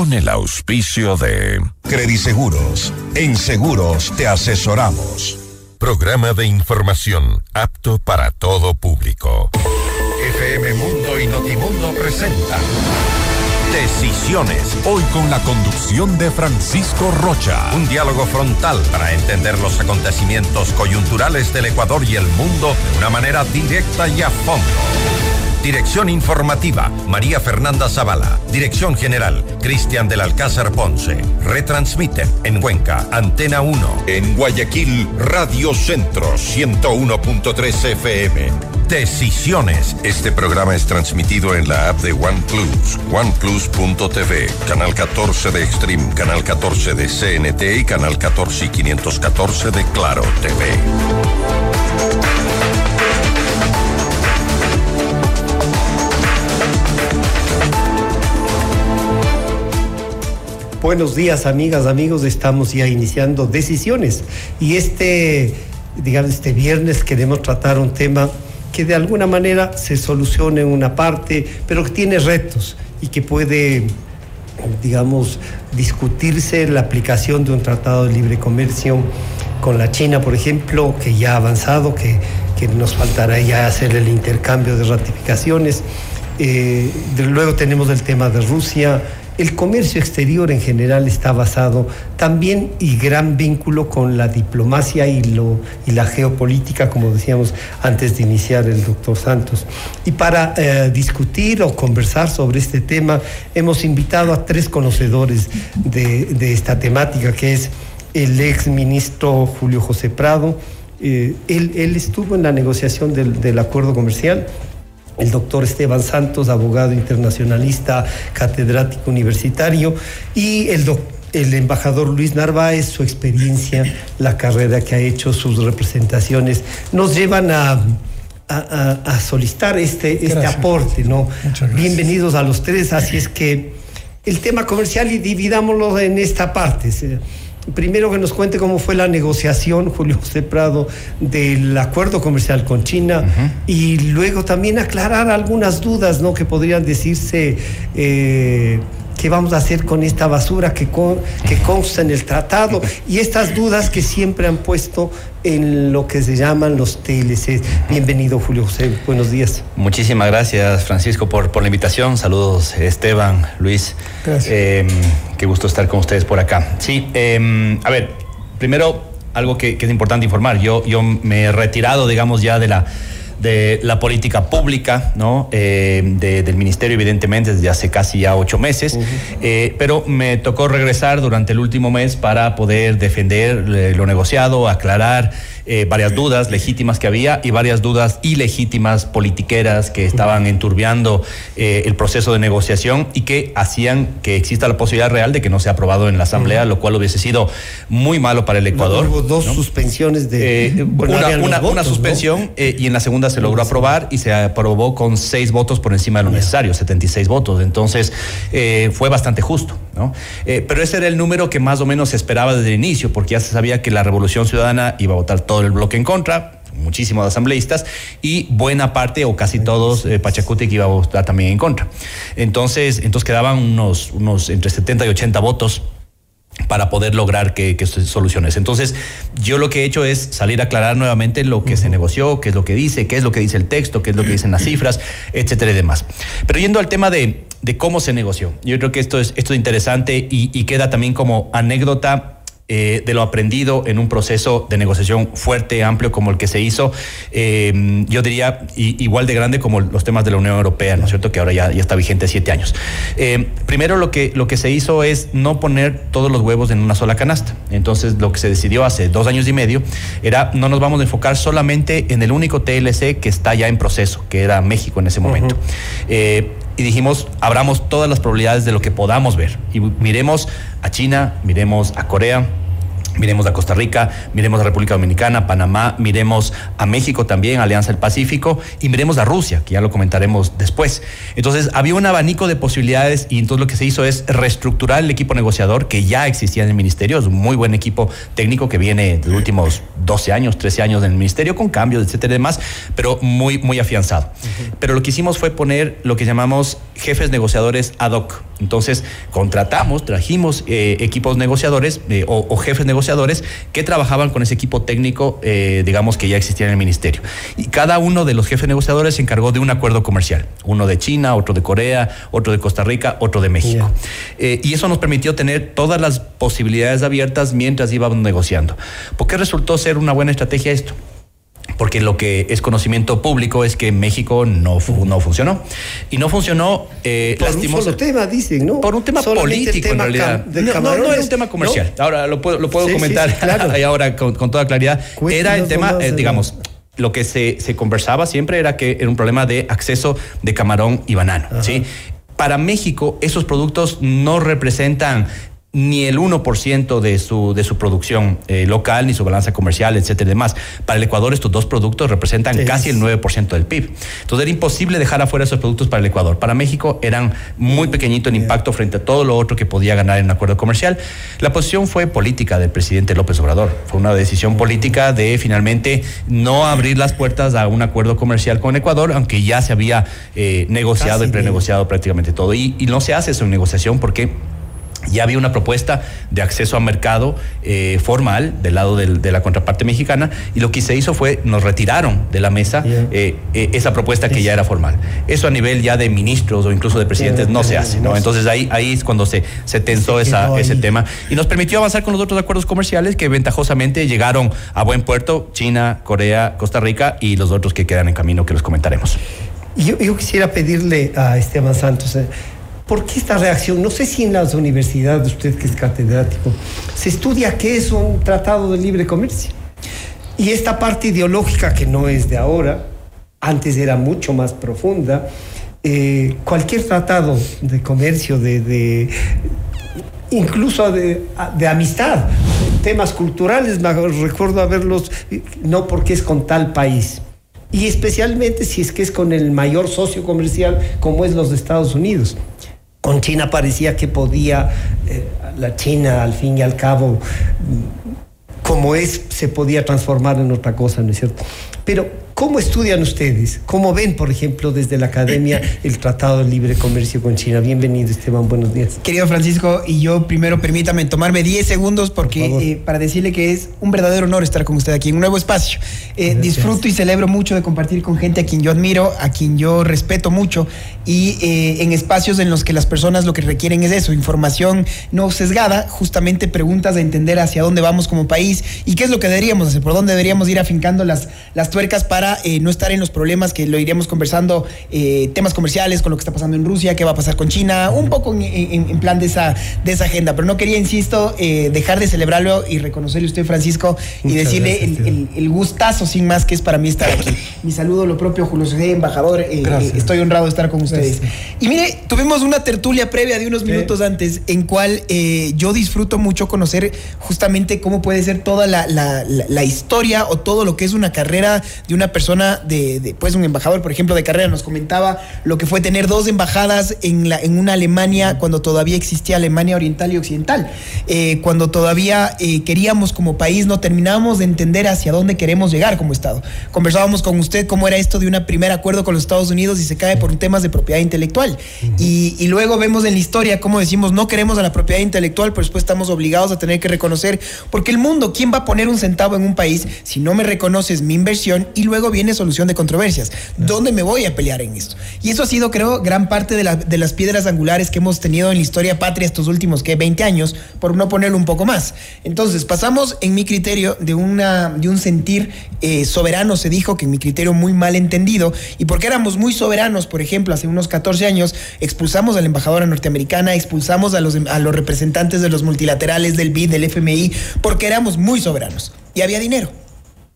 con el auspicio de Crediseguros. En seguros te asesoramos. Programa de información apto para todo público. FM Mundo y Notimundo presenta Decisiones. Hoy con la conducción de Francisco Rocha. Un diálogo frontal para entender los acontecimientos coyunturales del Ecuador y el mundo de una manera directa y a fondo. Dirección informativa, María Fernanda Zavala. Dirección general, Cristian del Alcázar Ponce. Retransmiten en Cuenca, Antena 1. En Guayaquil, Radio Centro, 101.3 FM. Decisiones. Este programa es transmitido en la app de OnePlus, oneplus.tv, canal 14 de Extreme, canal 14 de CNT y canal 14 y 514 de Claro TV. Buenos días, amigas, amigos. Estamos ya iniciando decisiones. Y este, digamos, este viernes queremos tratar un tema que de alguna manera se solucione en una parte, pero que tiene retos y que puede, digamos, discutirse la aplicación de un tratado de libre comercio con la China, por ejemplo, que ya ha avanzado, que, que nos faltará ya hacer el intercambio de ratificaciones. Eh, luego tenemos el tema de Rusia, el comercio exterior en general está basado también y gran vínculo con la diplomacia y, lo, y la geopolítica, como decíamos antes de iniciar el doctor Santos. Y para eh, discutir o conversar sobre este tema, hemos invitado a tres conocedores de, esta temática, que es el ex ministro Julio José Prado. Eh, él, estuvo en la negociación del, del acuerdo comercial el doctor Esteban Santos, abogado internacionalista, catedrático universitario, y el el embajador Luis Narváez, su experiencia, la carrera que ha hecho, sus representaciones, nos llevan a, a, solicitar este, este aporte, ¿no? Bienvenidos a los tres, así es que el tema comercial y dividámoslo en esta parte primero que nos cuente cómo fue la negociación, Julio José Prado, del acuerdo comercial con China y luego también aclarar algunas dudas ¿no? que podrían decirse. Eh, qué vamos a hacer con esta basura que, que consta en el tratado y estas dudas que siempre han puesto en lo que se llaman los TLC. Bienvenido, Julio José. Buenos días. Muchísimas gracias, Francisco, por, por la invitación. Saludos, Esteban, Luis. Gracias. Em, qué gusto estar con ustedes por acá. Sí, em, a ver, primero, algo que, que, es importante informar. Yo, yo me he retirado, digamos, ya de la de la política pública, ¿no? Eh, del ministerio, evidentemente, desde hace casi ya ocho meses, eh, pero me tocó regresar durante el último mes para poder defender eh, lo negociado, aclarar eh, varias dudas legítimas que había y varias dudas ilegítimas politiqueras que estaban enturbiando eh, el proceso de negociación y que hacían que exista la posibilidad real de que no sea aprobado en la Asamblea, lo cual hubiese sido muy malo para el Ecuador. hubo dos suspensiones de... Eh, una, suspensión y en la segunda se logró aprobar y se aprobó con seis votos por encima de lo necesario, 76 votos. Entonces fue bastante justo. ¿no? pero ese era el número que más o menos se esperaba desde el inicio, porque ya se sabía que la Revolución Ciudadana iba a votar todo el bloque en contra, muchísimos asambleístas y buena parte o casi todos eh, Pachacuti que iba a votar también en contra. Entonces, entonces quedaban unos, unos entre 70 y 80 votos para poder lograr que, que se soluciones. Entonces, yo lo que he hecho es salir a aclarar nuevamente lo que se negoció, qué es lo que dice, qué es lo que dice el texto, qué es lo que dicen las cifras, etcétera y demás. Pero yendo al tema de, de cómo se negoció, yo creo que esto es, esto es interesante y, y queda también como anécdota eh, de lo aprendido en un proceso de negociación fuerte, amplio como el que se hizo, eh, yo diría igual de grande como los temas de la Unión Europea, ¿no es cierto? Que ahora ya, ya está vigente siete años. Eh, primero lo que, lo que se hizo es no poner todos los huevos en una sola canasta. Entonces lo que se decidió hace dos años y medio era no nos vamos a enfocar solamente en el único TLC que está ya en proceso, que era México en ese momento. y dijimos, abramos todas las probabilidades de lo que podamos ver y miremos a China, miremos a Corea, Miremos a Costa Rica, miremos a República Dominicana, Panamá, miremos a México también, Alianza del Pacífico, y miremos a Rusia, que ya lo comentaremos después. Entonces, había un abanico de posibilidades y entonces lo que se hizo es reestructurar el equipo negociador que ya existía en el ministerio. Es un muy buen equipo técnico que viene de los últimos 12 años, 13 años en el ministerio, con cambios, etcétera y demás, pero muy, muy afianzado. Pero lo que hicimos fue poner lo que llamamos jefes negociadores ad hoc. Entonces, contratamos, trajimos eh, equipos negociadores eh, o, o jefes negociadores negociadores que trabajaban con ese equipo técnico, eh, digamos, que ya existía en el ministerio. Y cada uno de los jefes negociadores se encargó de un acuerdo comercial. Uno de China, otro de Corea, otro de Costa Rica, otro de México. Eh, y eso nos permitió tener todas las posibilidades abiertas mientras íbamos negociando. ¿Por qué resultó ser una buena estrategia esto? Porque lo que es conocimiento público es que México no, no funcionó. Y no funcionó, eh, por un solo tema, dicen, ¿no? Por un tema político, en realidad. No, no, era un tema comercial. Ahora lo puedo, lo puedo comentar ahora con, toda claridad. era el tema, eh, digamos, lo que se, se, conversaba siempre era que era un problema de acceso de camarón y banano, ¿sí? Para México, esos productos no representan ni el 1% de su, de su producción eh, local, ni su balanza comercial, etcétera y demás. Para el Ecuador estos dos productos representan casi el 9% del PIB. Entonces era imposible dejar afuera esos productos para el Ecuador. Para México eran muy pequeñito en impacto frente a todo lo otro que podía ganar en un acuerdo comercial. La posición fue política del presidente López Obrador. Fue una decisión política de finalmente no abrir las puertas a un acuerdo comercial con Ecuador, aunque ya se había eh, negociado y prenegociado prácticamente todo. Y, y no se hace eso en negociación porque ya había una propuesta de acceso a mercado eh, formal del lado de la contraparte mexicana y lo que se hizo fue nos retiraron de la mesa eh, eh, esa propuesta que ya era formal. Eso a nivel ya de ministros o incluso de presidentes no se hace, ¿no? Entonces ahí, ahí es cuando se, se tensó esa, ese tema y nos permitió avanzar con los otros acuerdos comerciales que ventajosamente llegaron a buen puerto, China, Corea, Costa Rica y los otros que quedan en camino que los comentaremos. Yo, yo quisiera pedirle a Esteban Santos ¿Por qué esta reacción? No sé si en las universidades, usted que es catedrático, se estudia qué es un tratado de libre comercio. Y esta parte ideológica que no es de ahora, antes era mucho más profunda, eh, cualquier tratado de comercio, de, incluso de, amistad, temas culturales, recuerdo haberlos, no porque es con tal país. Y especialmente si es que es con el mayor socio comercial como es los Estados Unidos. Con China parecía que podía, eh, la China al fin y al cabo, mm, como es, se podía transformar en otra cosa, ¿no es cierto? Pero ¿Cómo estudian ustedes? ¿Cómo ven, por ejemplo, desde la academia el Tratado de Libre Comercio con China? Bienvenido, Esteban, buenos días. Querido Francisco, y yo primero permítame tomarme 10 segundos porque eh, para decirle que es un verdadero honor estar con usted aquí en un nuevo espacio. Eh, disfruto y celebro mucho de compartir con gente a quien yo admiro, a quien yo respeto mucho y eh, en espacios en los que las personas lo que requieren es eso, información no sesgada, justamente preguntas de entender hacia dónde vamos como país y qué es lo que deberíamos hacer, por dónde deberíamos ir afincando las, las tuercas para eh, no estar en los problemas que lo iríamos conversando, eh, temas comerciales con lo que está pasando en Rusia, qué va a pasar con China, un poco en, plan de esa, de esa agenda. Pero no quería, insisto, eh, dejar de celebrarlo y reconocerle a usted, Francisco, y decirle el, gustazo sin más que es para mí estar aquí. Mi saludo, lo propio, Julio José, embajador. estoy honrado de estar con ustedes. Y mire, tuvimos una tertulia previa de unos minutos antes en cual yo disfruto mucho conocer justamente cómo puede ser toda la, la historia o todo lo que es una carrera de una persona de, pues un embajador, por ejemplo, de carrera, nos comentaba lo que fue tener dos embajadas en, la, en una Alemania cuando todavía existía Alemania Oriental y Occidental, eh, cuando todavía eh, queríamos como país, no terminábamos de entender hacia dónde queremos llegar como Estado. Conversábamos con usted cómo era esto de un primer acuerdo con los Estados Unidos y se cae por temas de propiedad intelectual. y, y, luego vemos en la historia cómo decimos no queremos a la propiedad intelectual, pero después estamos obligados a tener que reconocer, porque el mundo, ¿quién va a poner un centavo en un país si no me reconoces mi inversión y luego viene solución de controversias. ¿Dónde me voy a pelear en esto? Y eso ha sido, creo, gran parte de, las piedras angulares que hemos tenido en la historia patria estos últimos, ¿qué? 20 años, por no ponerlo un poco más. Entonces, pasamos, en mi criterio, de, una, de un sentir eh, soberano, se dijo que en mi criterio muy mal entendido, y porque éramos muy soberanos, por ejemplo, hace unos 14 años, expulsamos a la embajadora norteamericana, expulsamos a los, a los representantes de los multilaterales, del BID, del FMI, porque éramos muy soberanos y había dinero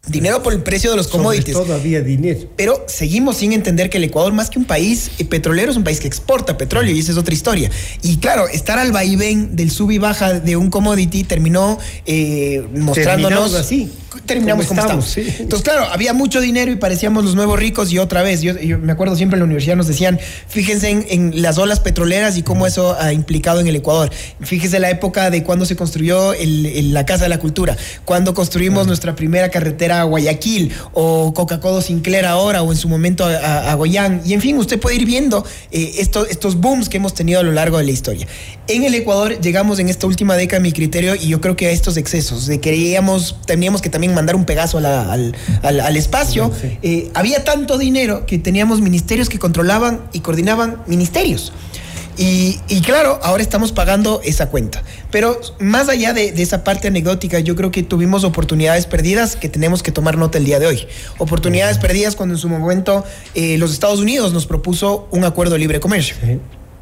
Dinero por el precio de los commodities. todavía dinero. Pero seguimos sin entender que el Ecuador, más que un país eh, petrolero, es un país que exporta petróleo y esa es otra historia. Y claro, estar al vaivén del sub y baja de un commodity terminó eh, mostrándonos. así terminamos como, estamos. Entonces, claro, había mucho dinero y parecíamos los nuevos ricos y otra vez, yo, me acuerdo siempre en la universidad nos decían, fíjense en, las olas petroleras y cómo eso ha implicado en el Ecuador. Fíjese la época de cuando se construyó la Casa de la Cultura, cuando construimos nuestra primera carretera a Guayaquil o Coca-Cola Sinclair ahora o en su momento a, Goyán. Y en fin, usted puede ir viendo eh, estos booms que hemos tenido a lo largo de la historia. En el Ecuador llegamos en esta última década, mi criterio, y yo creo que a estos excesos, de queríamos, teníamos que también mandar un Pegaso al, espacio. Eh, había tanto dinero que teníamos ministerios que controlaban y coordinaban ministerios. Y, claro, ahora estamos pagando esa cuenta. Pero más allá de, esa parte anecdótica, yo creo que tuvimos oportunidades perdidas que tenemos que tomar nota el día de hoy. Oportunidades perdidas cuando en su momento eh, los Estados Unidos nos propuso un acuerdo de libre comercio.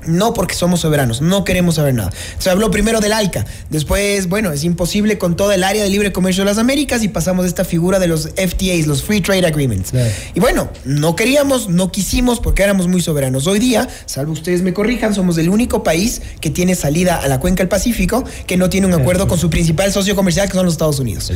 No porque somos soberanos, no queremos saber nada. Se habló primero del ALCA, después, bueno, es imposible con toda el área de libre comercio de las Américas y pasamos a esta figura de los FTAs, los Free Trade Agreements. Y bueno, no queríamos, no quisimos porque éramos muy soberanos. Hoy día, salvo ustedes me corrijan, somos el único país que tiene salida a la cuenca del Pacífico que no tiene un acuerdo con su principal socio comercial que son los Estados Unidos.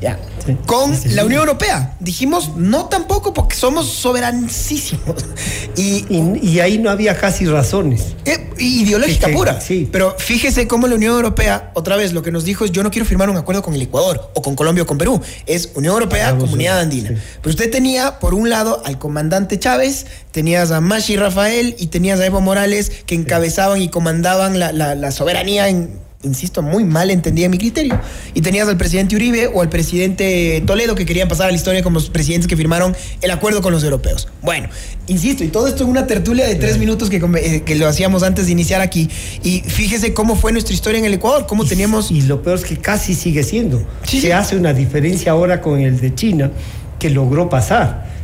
Ya. Con la Unión Europea, dijimos no tampoco porque somos soberanísimos. y, y ahí no había casi razones. Eh, ideológica pura. Sí. Pero fíjese cómo la Unión Europea, otra vez, lo que nos dijo es: yo no quiero firmar un acuerdo con el Ecuador, o con Colombia o con Perú. Es Unión Europea, Comunidad Andina. Pero usted tenía, por un lado, al comandante Chávez, tenías a Mashi Rafael y tenías a Evo Morales que encabezaban y comandaban la, la soberanía en insisto, muy mal entendía mi criterio. Y tenías al presidente Uribe o al presidente Toledo que querían pasar a la historia como los presidentes que firmaron el acuerdo con los europeos. Bueno, insisto, y todo esto en una tertulia de tres minutos que, eh, que, lo hacíamos antes de iniciar aquí. Y fíjese cómo fue nuestra historia en el Ecuador, cómo teníamos... Y lo peor es que casi sigue siendo. Se hace una diferencia ahora con el de China que logró pasar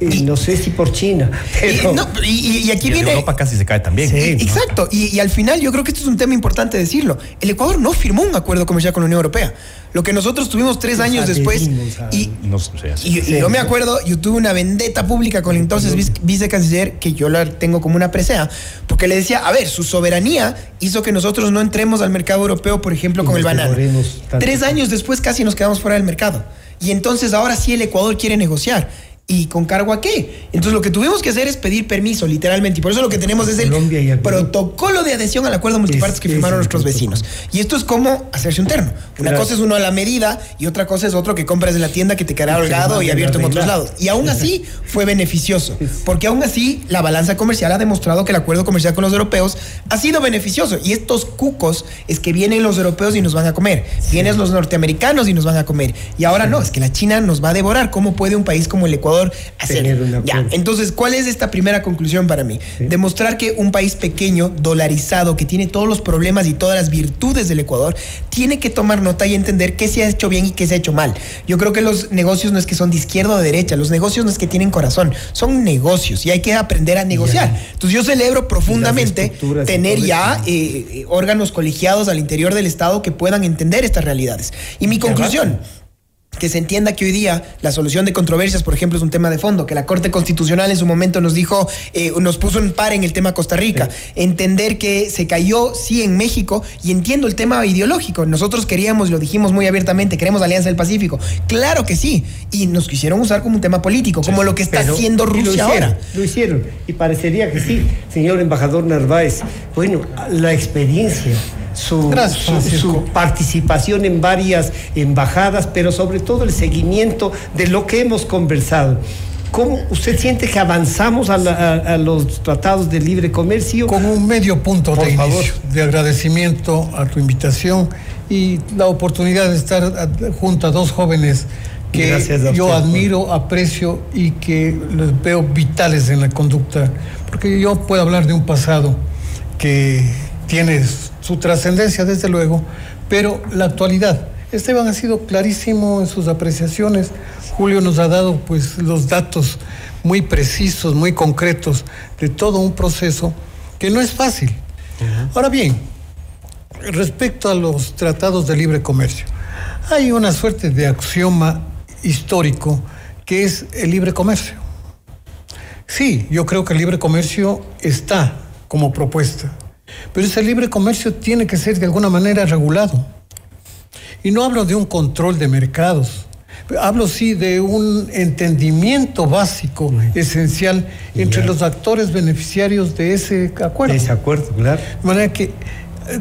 y, no sé si por China. Y, aquí viene. Europa casi se cae también. exacto. Y, al final, yo creo que esto es un tema importante decirlo. El Ecuador no firmó un acuerdo comercial con la Unión Europea. Lo que nosotros tuvimos tres años después. Y, yo me acuerdo, yo tuve una vendetta pública con el entonces vicecanciller, que yo la tengo como una presea, porque le decía: a ver, su soberanía hizo que nosotros no entremos al mercado europeo, por ejemplo, con el banano. Tres años después casi nos quedamos fuera del mercado. Y entonces ahora sí el Ecuador quiere negociar. ¿Y con cargo a qué? Entonces lo que tuvimos que hacer es pedir permiso, literalmente. Y por eso lo que tenemos es el protocolo de adhesión al acuerdo multipartes que firmaron nuestros vecinos. Y esto es como hacerse un terno. Una cosa es uno a la medida y otra cosa es otro que compras en la tienda que te quedará holgado y abierto en otros lados. Y aún así fue beneficioso. Porque aún así la balanza comercial ha demostrado que el acuerdo comercial con los europeos ha sido beneficioso. Y estos cucos es que vienen los europeos y nos van a comer. Vienen los norteamericanos y nos van a comer. Y ahora no, es que la China nos va a devorar. ¿Cómo puede un país como el Ecuador hacer. Ya, entonces, ¿cuál es esta primera conclusión para mí? Demostrar que un país pequeño, dolarizado, que tiene todos los problemas y todas las virtudes del Ecuador, tiene que tomar nota y entender qué se ha hecho bien y qué se ha hecho mal. Yo creo que los negocios no es que son de izquierda o de derecha, los negocios no es que tienen corazón, son negocios y hay que aprender a negociar. Entonces, yo celebro profundamente tener ya eh, eh, órganos colegiados al interior del Estado que puedan entender estas realidades. Y mi conclusión que se entienda que hoy día la solución de controversias, por ejemplo, es un tema de fondo, que la Corte Constitucional en su momento nos dijo, eh, nos puso en par en el tema Costa Rica, entender que se cayó, sí, en México, y entiendo el tema ideológico. Nosotros queríamos, lo dijimos muy abiertamente, queremos Alianza del Pacífico. Claro que sí, y nos quisieron usar como un tema político, como lo que está haciendo Rusia ahora. Lo hicieron, y parecería que sí, señor embajador Narváez. Bueno, la experiencia su, participación en varias embajadas, pero sobre todo el seguimiento de lo que hemos conversado. ¿Cómo usted siente que avanzamos a, los tratados de libre comercio? Con un medio punto de inicio, de agradecimiento a tu invitación y la oportunidad de estar junto a dos jóvenes que yo admiro, aprecio y que los veo vitales en la conducta, porque yo puedo hablar de un pasado que tiene su trascendencia, desde luego, pero la actualidad. Esteban ha sido clarísimo en sus apreciaciones. Julio nos ha dado pues los datos muy precisos, muy concretos de todo un proceso que no es fácil. Ahora bien, respecto a los tratados de libre comercio, hay una suerte de axioma histórico que es el libre comercio. Sí, yo creo que el libre comercio está como propuesta, pero ese libre comercio tiene que ser de alguna manera regulado. Y no hablo de un control de mercados, hablo sí de un entendimiento básico, esencial, entre los actores beneficiarios de ese acuerdo. De ese acuerdo, claro. De manera que,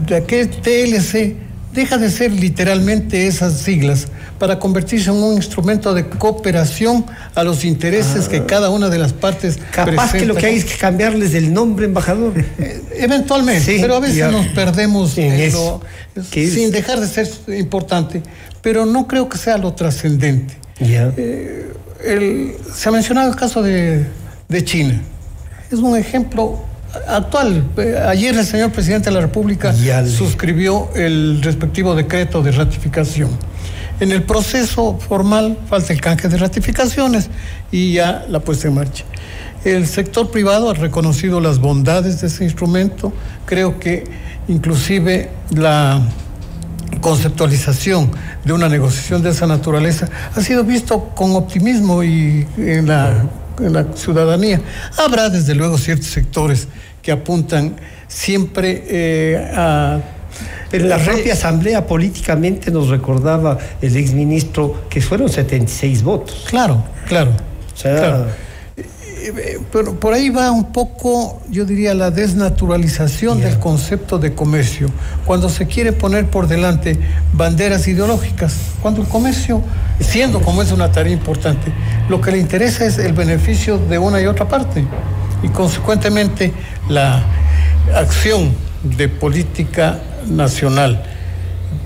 de que TLC deja de ser literalmente esas siglas para convertirse en un instrumento de cooperación a los intereses que ah. cada una de las partes capaz que lo que hay es que cambiarles el nombre embajador. Eh, eventualmente pero a veces nos perdemos en eso, sin dejar de ser importante pero no creo que sea lo trascendente. Eh, se ha mencionado el caso de, de China. Es un ejemplo actual. Ayer el señor presidente de la República suscribió el respectivo decreto de ratificación. En el proceso formal falta el canje de ratificaciones y ya la puesta en marcha. El sector privado ha reconocido las bondades de ese instrumento. Creo que inclusive la conceptualización de una negociación de esa naturaleza ha sido visto con optimismo y en la en la ciudadanía. Habrá desde luego ciertos sectores que apuntan siempre eh, a... En la propia asamblea políticamente nos recordaba el exministro que fueron 76 votos. Claro, claro. O sea, pero por ahí va un poco, yo diría, la desnaturalización del concepto de comercio, cuando se quiere poner por delante banderas ideológicas, cuando el comercio, siendo como es una tarea importante, lo que le interesa es el beneficio de una y otra parte, y consecuentemente la acción de política nacional.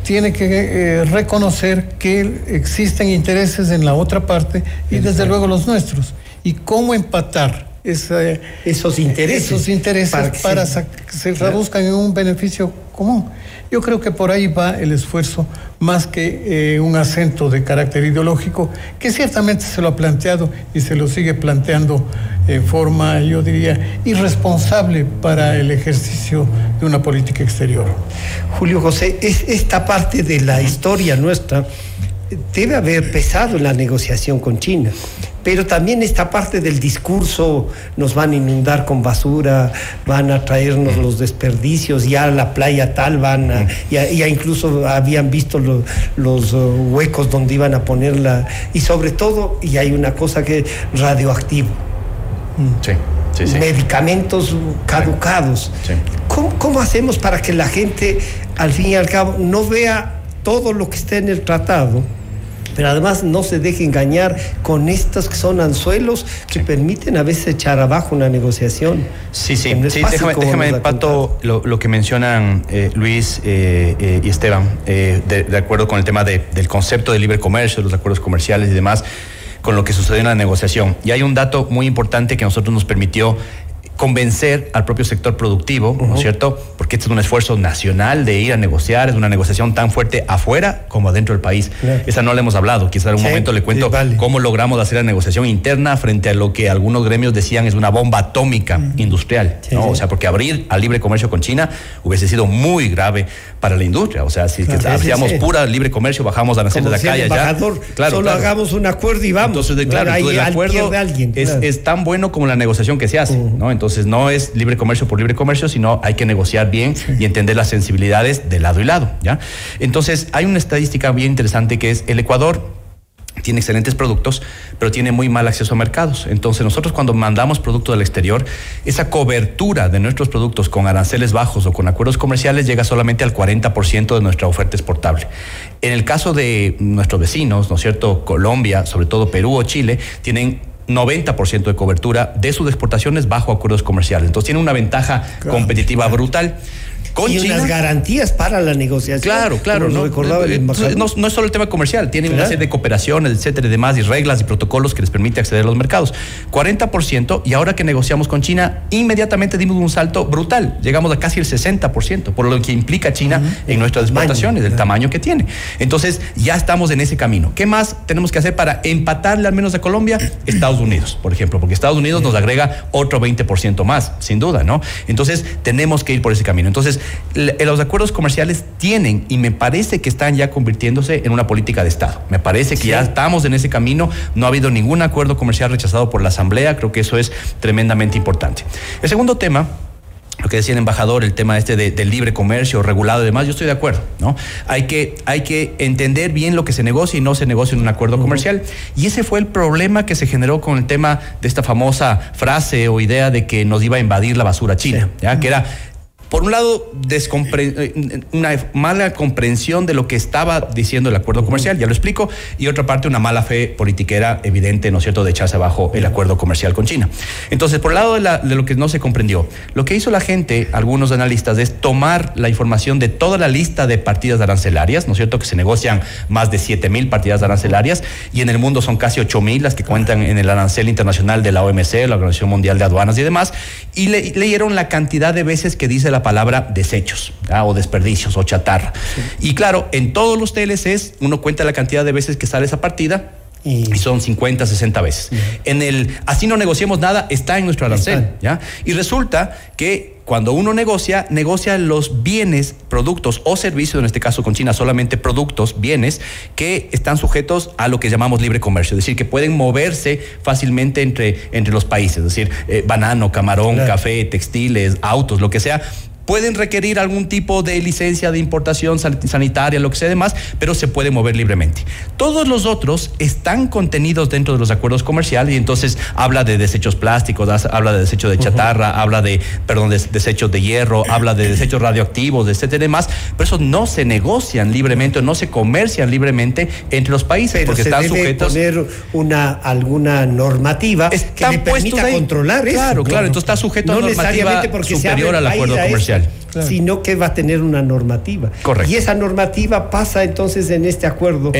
Tiene que eh, reconocer que existen intereses en la otra parte y desde luego los nuestros. Y cómo empatar esos intereses, esos intereses para que, se, traduzcan en un beneficio común. Yo creo que por ahí va el esfuerzo más que eh, un acento de carácter ideológico, que ciertamente se lo ha planteado y se lo sigue planteando en forma, yo diría, irresponsable para el ejercicio de una política exterior. Julio José, es esta parte de la historia nuestra debe haber pesado en la negociación con China pero también esta parte del discurso nos van a inundar con basura, van a traernos los desperdicios, ya la playa tal van a, ya, incluso habían visto los uh, huecos donde iban a ponerla, y sobre todo, y hay una cosa que radioactivo. Sí. Sí, sí. medicamentos caducados. ¿Cómo, ¿Cómo, hacemos para que la gente, al fin y al cabo, no vea todo lo que está en el tratado? pero además no se deje engañar con estos que son anzuelos que permiten a veces echar abajo una negociación. Sí, sí, sí déjame, déjame Pato, lo, que mencionan eh, Luis eh, eh, y Esteban, de, acuerdo con el tema del concepto de libre comercio, los acuerdos comerciales y demás con lo que sucedió en la negociación. Y hay un dato muy importante que a nosotros nos permitió convencer al propio sector productivo, ¿no es cierto? Porque este es un esfuerzo nacional de ir a negociar, es una negociación tan fuerte afuera como adentro del país. Esa no le hemos hablado, quizás en un momento le cuento cómo logramos hacer la negociación interna frente a lo que algunos gremios decían es una bomba atómica industrial, ¿no? O sea, porque abrir al libre comercio con China hubiese sido muy grave para la industria, o sea, si hacíamos pura libre comercio, bajamos a nacer de la calle allá. Claro, solo hagamos un acuerdo y vamos. Entonces, claro, el acuerdo es, es, tan bueno como la negociación que se hace, ¿no? Entonces, entonces no es libre comercio por libre comercio, sino hay que negociar bien y entender las sensibilidades de lado y lado, ¿ya? Entonces hay una estadística bien interesante que es el Ecuador tiene excelentes productos, pero tiene muy mal acceso a mercados. Entonces nosotros cuando mandamos productos del exterior, esa cobertura de nuestros productos con aranceles bajos o con acuerdos comerciales llega solamente al 40% de nuestra oferta exportable. En el caso de nuestros vecinos, ¿no es cierto? Colombia, sobre todo Perú o Chile, tienen 90% de cobertura de sus exportaciones bajo acuerdos comerciales. Entonces tiene una ventaja competitiva brutal y unas garantías para la negociación. Claro, claro. No, recordaba eh, no, no, es solo el tema comercial, tienen una serie de cooperaciones, etcétera, y demás, y reglas y protocolos que les permite acceder a los mercados. 40%, y ahora que negociamos con China, inmediatamente dimos un salto brutal. Llegamos a casi el 60%, por lo que implica China en nuestras exportaciones, el tamaño que tiene. Entonces, ya estamos en ese camino. ¿Qué más tenemos que hacer para empatarle al menos a Colombia? Estados Unidos, por ejemplo, porque Estados Unidos nos agrega otro 20% más, sin duda, ¿no? Entonces, tenemos que ir por ese camino. Entonces, Entonces, los acuerdos comerciales tienen y me parece que están ya convirtiéndose en una política de Estado. Me parece que ya estamos en ese camino. No ha habido ningún acuerdo comercial rechazado por la Asamblea. Creo que eso es tremendamente importante. El segundo tema lo que decía el embajador, el tema este del libre comercio regulado y demás, yo estoy de acuerdo, ¿no? Hay que, hay que entender bien lo que se negocia y no se negocia en un acuerdo comercial. Y ese fue el problema que se generó con el tema de esta famosa frase o idea de que nos iba a invadir la basura china, ¿ya? Que era por un lado, eh, una mala comprensión de lo que estaba diciendo el acuerdo comercial, ya lo explico, y otra parte, una mala fe politiquera evidente, ¿no es cierto?, de echarse abajo el acuerdo comercial con China. Entonces, por el lado de, lo que no se comprendió, lo que hizo la gente, algunos analistas, es tomar la información de toda la lista de partidas arancelarias, ¿no es cierto?, que se negocian más de 7 mil partidas arancelarias, y en el mundo son casi 8 mil las que cuentan en el arancel internacional de la OMC, la Organización Mundial de Aduanas y demás, y leyeron la cantidad de veces que dice la palabra desechos o desperdicios o chatarra. Y claro, en todos los TLCs uno cuenta la cantidad de veces que sale esa partida y, son 50, 60 veces. En el así no negociemos nada está en nuestro arancel, ¿ya? Y resulta que cuando uno negocia, negocia los bienes, productos o servicios, en este caso con China solamente productos, bienes que están sujetos a lo que llamamos libre comercio, es decir, que pueden moverse fácilmente entre, entre los países, es decir, eh, banano, camarón, café, textiles, autos, lo que sea, pueden requerir algún tipo de licencia de importación sanitaria, lo que sea demás, pero se puede mover libremente. Todos los otros están contenidos dentro de los acuerdos comerciales y entonces habla de desechos plásticos, habla de desechos de chatarra, habla de, perdón, de desechos de hierro, habla de desechos radioactivos, etcétera y demás, pero esos no se negocian libremente, no se comercian libremente entre los países porque están sujetos. poner una alguna normativa que le permita controlar eso. Claro, claro, entonces está sujeto a normativa superior al acuerdo comercial sino que va a tener una normativa. Correcto. Y esa normativa pasa entonces en este acuerdo,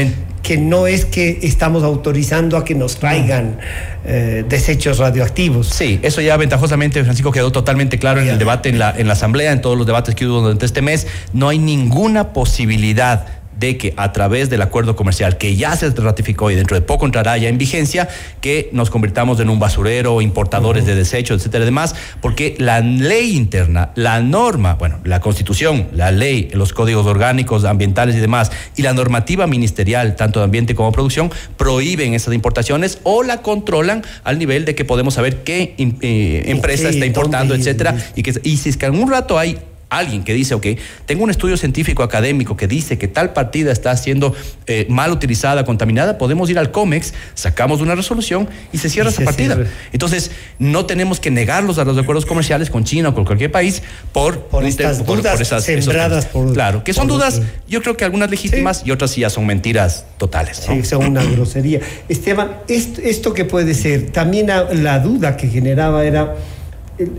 que no es que estamos autorizando a que nos traigan eh, desechos radioactivos. Sí, eso ya ventajosamente, Francisco, quedó totalmente claro en el debate en la, en la Asamblea, en todos los debates que hubo durante este mes. No hay ninguna posibilidad de que a través del acuerdo comercial que ya se ratificó y dentro de poco entrará ya en vigencia, que nos convirtamos en un basurero, importadores de desechos, etcétera, y demás, porque la ley interna, la norma, bueno, la constitución, la ley, los códigos orgánicos ambientales y demás, y la normativa ministerial, tanto de ambiente como producción, prohíben esas importaciones o la controlan al nivel de que podemos saber qué eh, empresa está importando, etcétera, y que y si es que un rato hay alguien que dice, ok, tengo un estudio científico académico que dice que tal partida está siendo eh, mal utilizada, contaminada, podemos ir al COMEX, sacamos una resolución y se cierra esa partida. Entonces, no tenemos que negarlos a los acuerdos comerciales con China o con cualquier país por, por estas dudas esas, sembradas por... Claro, que son dudas, yo creo que algunas legítimas y otras sí ya son mentiras totales. Sí, son una grosería. Esteban, esto, esto que puede ser, también la duda que generaba era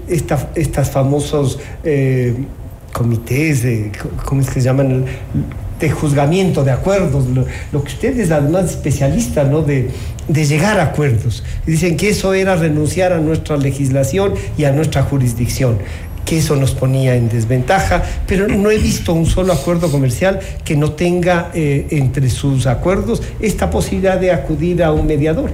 esta, estas famosos... Eh, comités, de, ¿cómo es que se llaman? de juzgamiento de acuerdos, lo, que ustedes además especialistas, ¿no? De, de, llegar a acuerdos. Dicen que eso era renunciar a nuestra legislación y a nuestra jurisdicción, que eso nos ponía en desventaja, pero no he visto un solo acuerdo comercial que no tenga eh, entre sus acuerdos esta posibilidad de acudir a un mediador.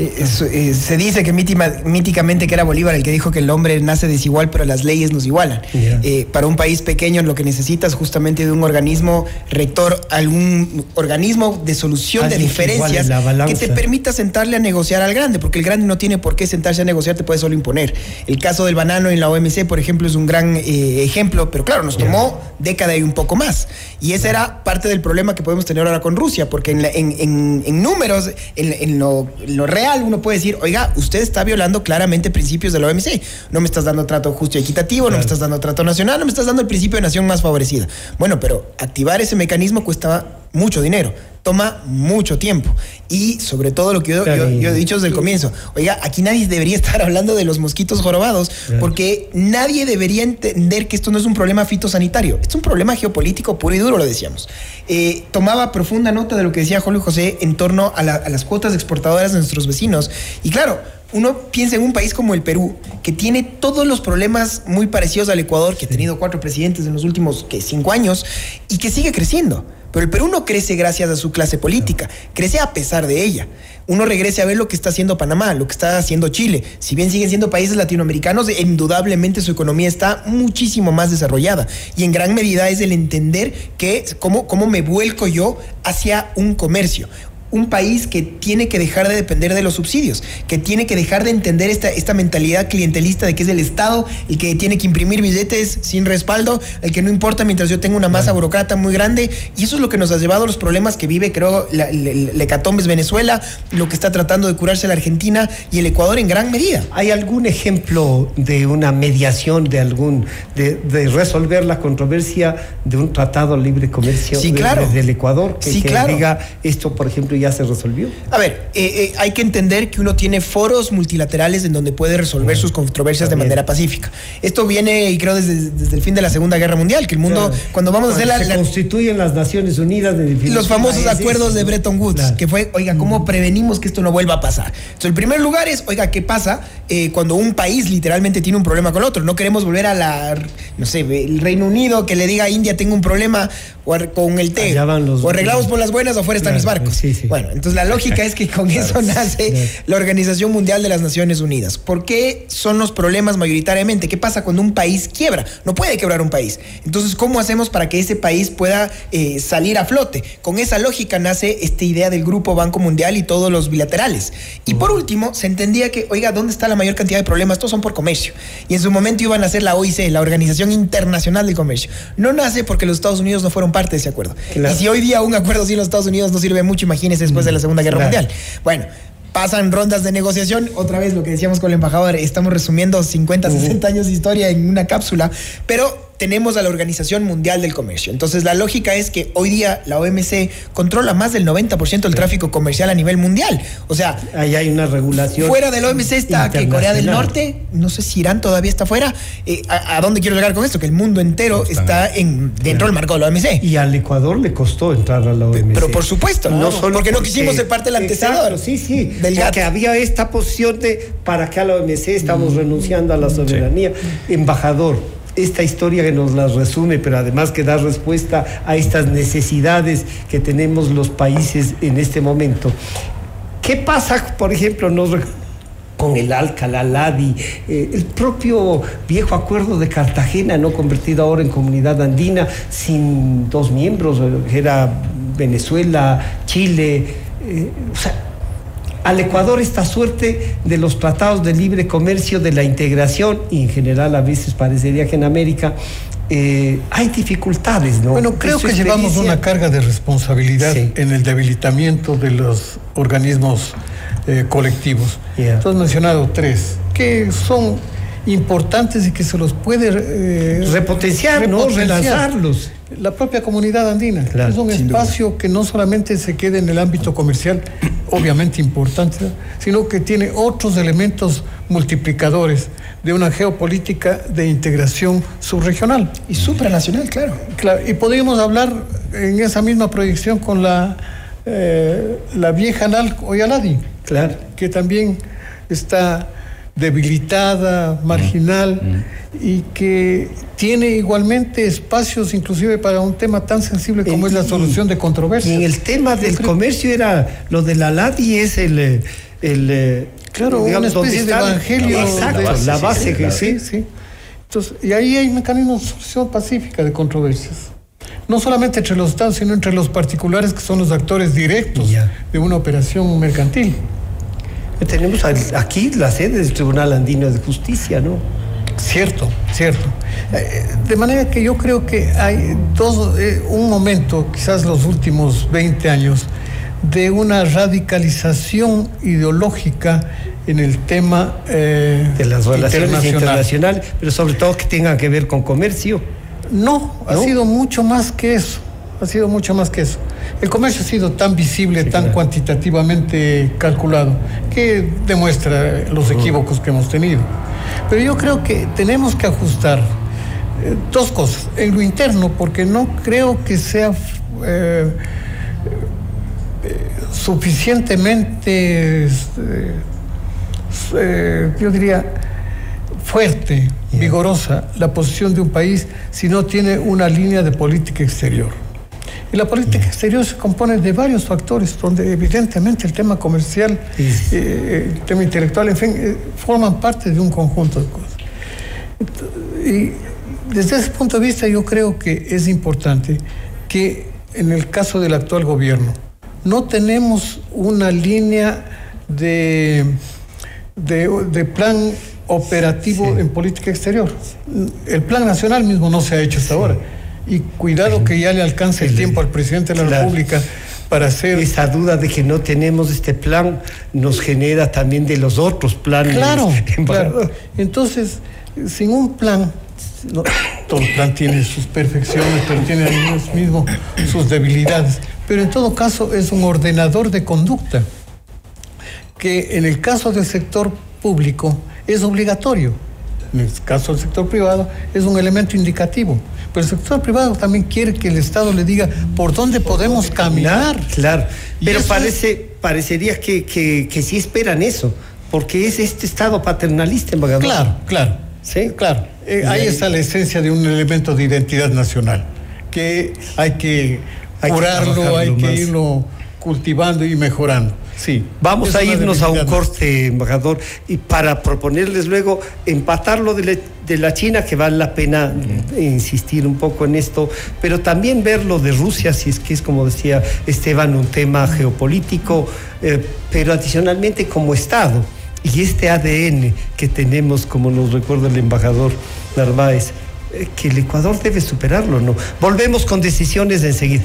Eh, eh, se dice que míticamente que era Bolívar el que dijo que el hombre nace desigual, pero las leyes nos igualan. Eh, para un país pequeño lo que necesitas justamente de un organismo rector, algún organismo de solución de diferencias que, te permita sentarle a negociar al grande, porque el grande no tiene por qué sentarse a negociar, te puede solo imponer. El caso del banano en la OMC, por ejemplo, es un gran ejemplo, pero claro, nos tomó década y un poco más. Y ese era parte del problema que podemos tener ahora con Rusia, porque en, números, en, lo, lo real uno puede decir, oiga, usted está violando claramente principios de la OMC. No me estás dando trato justo y equitativo, no me estás dando trato nacional, no me estás dando el principio de nación más favorecida. Bueno, pero activar ese mecanismo cuesta mucho dinero, toma mucho tiempo. Y sobre todo lo que yo, he dicho desde el comienzo, oiga, aquí nadie debería estar hablando de los mosquitos jorobados, porque nadie debería entender que esto no es un problema fitosanitario, es un problema geopolítico puro y duro, lo decíamos. Eh, tomaba profunda nota de lo que decía Julio José en torno a, a las cuotas exportadoras de nuestros vecinos. Y claro, uno piensa en un país como el Perú, que tiene todos los problemas muy parecidos al Ecuador, que ha tenido cuatro presidentes en los últimos cinco años y que sigue creciendo. Pero el Perú no crece gracias a su clase política, crece a pesar de ella. Uno regrese a ver lo que está haciendo Panamá, lo que está haciendo Chile. Si bien siguen siendo países latinoamericanos, indudablemente su economía está muchísimo más desarrollada. Y en gran medida es el entender que cómo, cómo me vuelco yo hacia un comercio un país que tiene que dejar de depender de los subsidios, que tiene que dejar de entender esta, esta mentalidad clientelista de que es el Estado el que tiene que imprimir billetes sin respaldo, el que no importa mientras yo tengo una masa burocrata muy grande. Y eso es lo que nos ha llevado a los problemas que vive, creo, la, hecatombe es Venezuela, lo que está tratando de curarse la Argentina y el Ecuador en gran medida. ¿Hay algún ejemplo de una mediación, de algún, de, resolver la controversia de un tratado de libre comercio sí, claro. del Ecuador? Que, sí, claro. diga esto, por ejemplo, ya se resolvió? A ver, eh, eh, hay que entender que uno tiene foros multilaterales en donde puede resolver sus controversias de manera pacífica. Esto viene, y creo, desde, desde, el fin de la Segunda Guerra Mundial, que el mundo, cuando vamos a hacer la... Se constituyen las Naciones Unidas. De los famosos acuerdos de Bretton Woods, que fue, oiga, ¿cómo prevenimos que esto no vuelva a pasar? Entonces, el primer lugar es, oiga, ¿qué pasa eh, cuando un país literalmente tiene un problema con otro? No queremos volver a la, no sé, el Reino Unido que le diga a India, tengo un problema con el té. o arreglamos por las buenas o afuera están mis barcos. Bueno, entonces la lógica es que con eso nace la Organización Mundial de las Naciones Unidas. ¿Por qué son los problemas mayoritariamente? ¿Qué pasa cuando un país quiebra? No puede quebrar un país. Entonces, ¿cómo hacemos para que ese país pueda eh, salir a flote? Con esa lógica nace esta idea del Grupo Banco Mundial y todos los bilaterales. Y por último, se entendía que, oiga, ¿dónde está la mayor cantidad de problemas? Todos son por comercio. Y en su momento iban a ser la OIC, la Organización Internacional del Comercio. No nace porque los Estados Unidos no fueron parte de ese acuerdo. Y si hoy día un acuerdo sin los Estados Unidos no sirve mucho, imagínese después de la Segunda Guerra Mundial. Bueno, pasan rondas de negociación. Otra vez lo que decíamos con el embajador, estamos resumiendo 50, 60 años de historia en una cápsula, pero tenemos a la Organización Mundial del Comercio. Entonces, la lógica es que hoy día la OMC controla más del 90% del tráfico comercial a nivel mundial. O sea, ahí hay una regulación. Fuera del OMC está que Corea del Norte, no sé si Irán todavía está fuera. Eh, ¿a, dónde quiero llegar con esto? Que el mundo entero está, en, dentro del marco de la OMC. Y al Ecuador le costó entrar a la OMC. Pero por supuesto, no solo porque, no quisimos ser parte del antecedor. Sí, sí. Del que había esta posición de para que a la OMC estamos mm. renunciando a la soberanía. Embajador esta historia que nos la resume, pero además que da respuesta a estas necesidades que tenemos los países en este momento. ¿Qué pasa, por ejemplo, con el Alcalá, Ladi, eh, el propio viejo acuerdo de Cartagena, no convertido ahora en comunidad andina, sin dos miembros, que era Venezuela, Chile, eh, o sea, al Ecuador esta suerte de los tratados de libre comercio, de la integración, y en general a veces parecería que en América eh, hay dificultades, ¿no? Bueno, creo que llevamos una carga de responsabilidad en el debilitamiento de los organismos eh, colectivos. Yeah. Tú has mencionado tres, que son importantes y que se los puede eh, repotenciar, ¿no? relanzarlos. La propia comunidad andina es un espacio que no solamente se queda en el ámbito comercial, obviamente importante, sino que tiene otros elementos multiplicadores de una geopolítica de integración subregional. Y supranacional, claro. claro y podríamos hablar en esa misma proyección con la, eh, la vieja Nal Oyaladi, claro. que también está debilitada, marginal y que tiene igualmente espacios inclusive para un tema tan sensible como es la solución de controversias. en el tema del comercio era lo de la LADI es el, el eh, claro, una especie de evangelio. Exacto, la base, que sí, sí. Entonces, y ahí hay mecanismos de solución pacífica de controversias. No solamente entre los estados, sino entre los particulares que son los actores directos de una operación mercantil. Tenemos aquí la sede del Tribunal Andino de Justicia, ¿no? Cierto, cierto. Eh, de manera que yo creo que hay dos, eh, un momento, quizás los últimos 20 años, de una radicalización ideológica en el tema eh, de las relaciones internacionales, pero sobre todo que tengan que ver con comercio. no, ha sido mucho más que eso ha sido mucho más que eso. El comercio ha sido tan visible, tan cuantitativamente calculado, que demuestra los equívocos que hemos tenido. Pero yo creo que tenemos que ajustar eh, dos cosas. En lo interno, porque no creo que sea eh, eh, suficientemente, yo diría, fuerte, vigorosa la posición de un país si no tiene una línea de política exterior. Y la política exterior se compone de varios factores, donde evidentemente el tema comercial, eh, el tema intelectual, en fin, eh, forman parte de un conjunto de cosas. Y desde ese punto de vista yo creo que es importante que en el caso del actual gobierno no tenemos una línea de, de, plan operativo en política exterior. El plan nacional mismo no se ha hecho hasta ahora. Y cuidado que ya le alcance el tiempo al presidente de la República para hacer... Esa duda de que no tenemos este plan nos genera también de los otros planes. Claro, claro. Entonces, sin un plan, todo plan tiene sus perfecciones, pero tiene mismo sus debilidades. Pero en todo caso es un ordenador de conducta que en el caso del sector público es obligatorio. En el caso del sector privado es un elemento indicativo. Pero el sector privado también quiere que el Estado le diga por dónde podemos caminar. Claro, pero parece, parecería que, que, sí esperan eso, porque es este Estado paternalista en Bagamoyo. Claro, claro. Sí, claro. Eh, ahí está la esencia de un elemento de identidad nacional, que hay que curarlo, hay que irlo cultivando y mejorando. Sí. Vamos a irnos a un corte, embajador, y para proponerles luego empatarlo de, de la China, que vale la pena insistir un poco en esto, pero también ver lo de Rusia, si es que es como decía Esteban, un tema geopolítico, eh, pero adicionalmente como Estado. Y este ADN que tenemos, como nos recuerda el embajador Narváez, eh, que el Ecuador debe superarlo, ¿no? Volvemos con decisiones enseguida.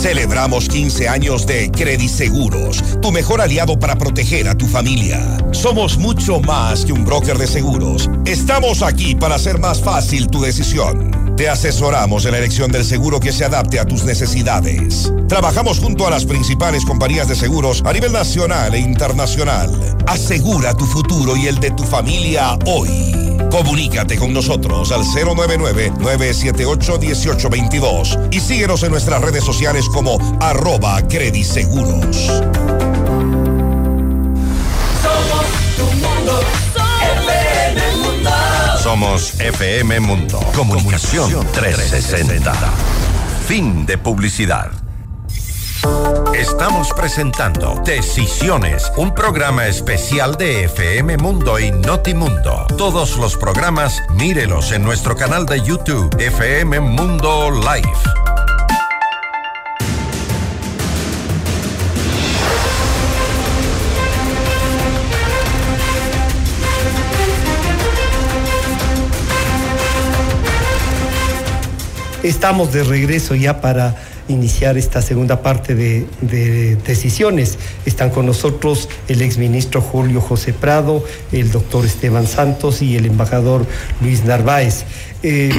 Celebramos 15 años de Credit Seguros, tu mejor aliado para proteger a tu familia. Somos mucho más que un broker de seguros. Estamos aquí para hacer más fácil tu decisión. Te asesoramos en la elección del seguro que se adapte a tus necesidades. Trabajamos junto a las principales compañías de seguros a nivel nacional e internacional. Asegura tu futuro y el de tu familia hoy. Comunícate con nosotros al 099-978-1822 y síguenos en nuestras redes sociales como arroba crediseguros. Somos tu mundo. FM Mundo. Somos FM Mundo. Comunicación 360. Fin de publicidad. Estamos presentando Decisiones, un programa especial de FM Mundo y Notimundo. Todos los programas, mírelos en nuestro canal de YouTube, FM Mundo Live. Estamos de regreso ya para iniciar esta segunda parte de, decisiones. Están con nosotros el exministro Julio José Prado, el doctor Esteban Santos y el embajador Luis Narváez. Eh,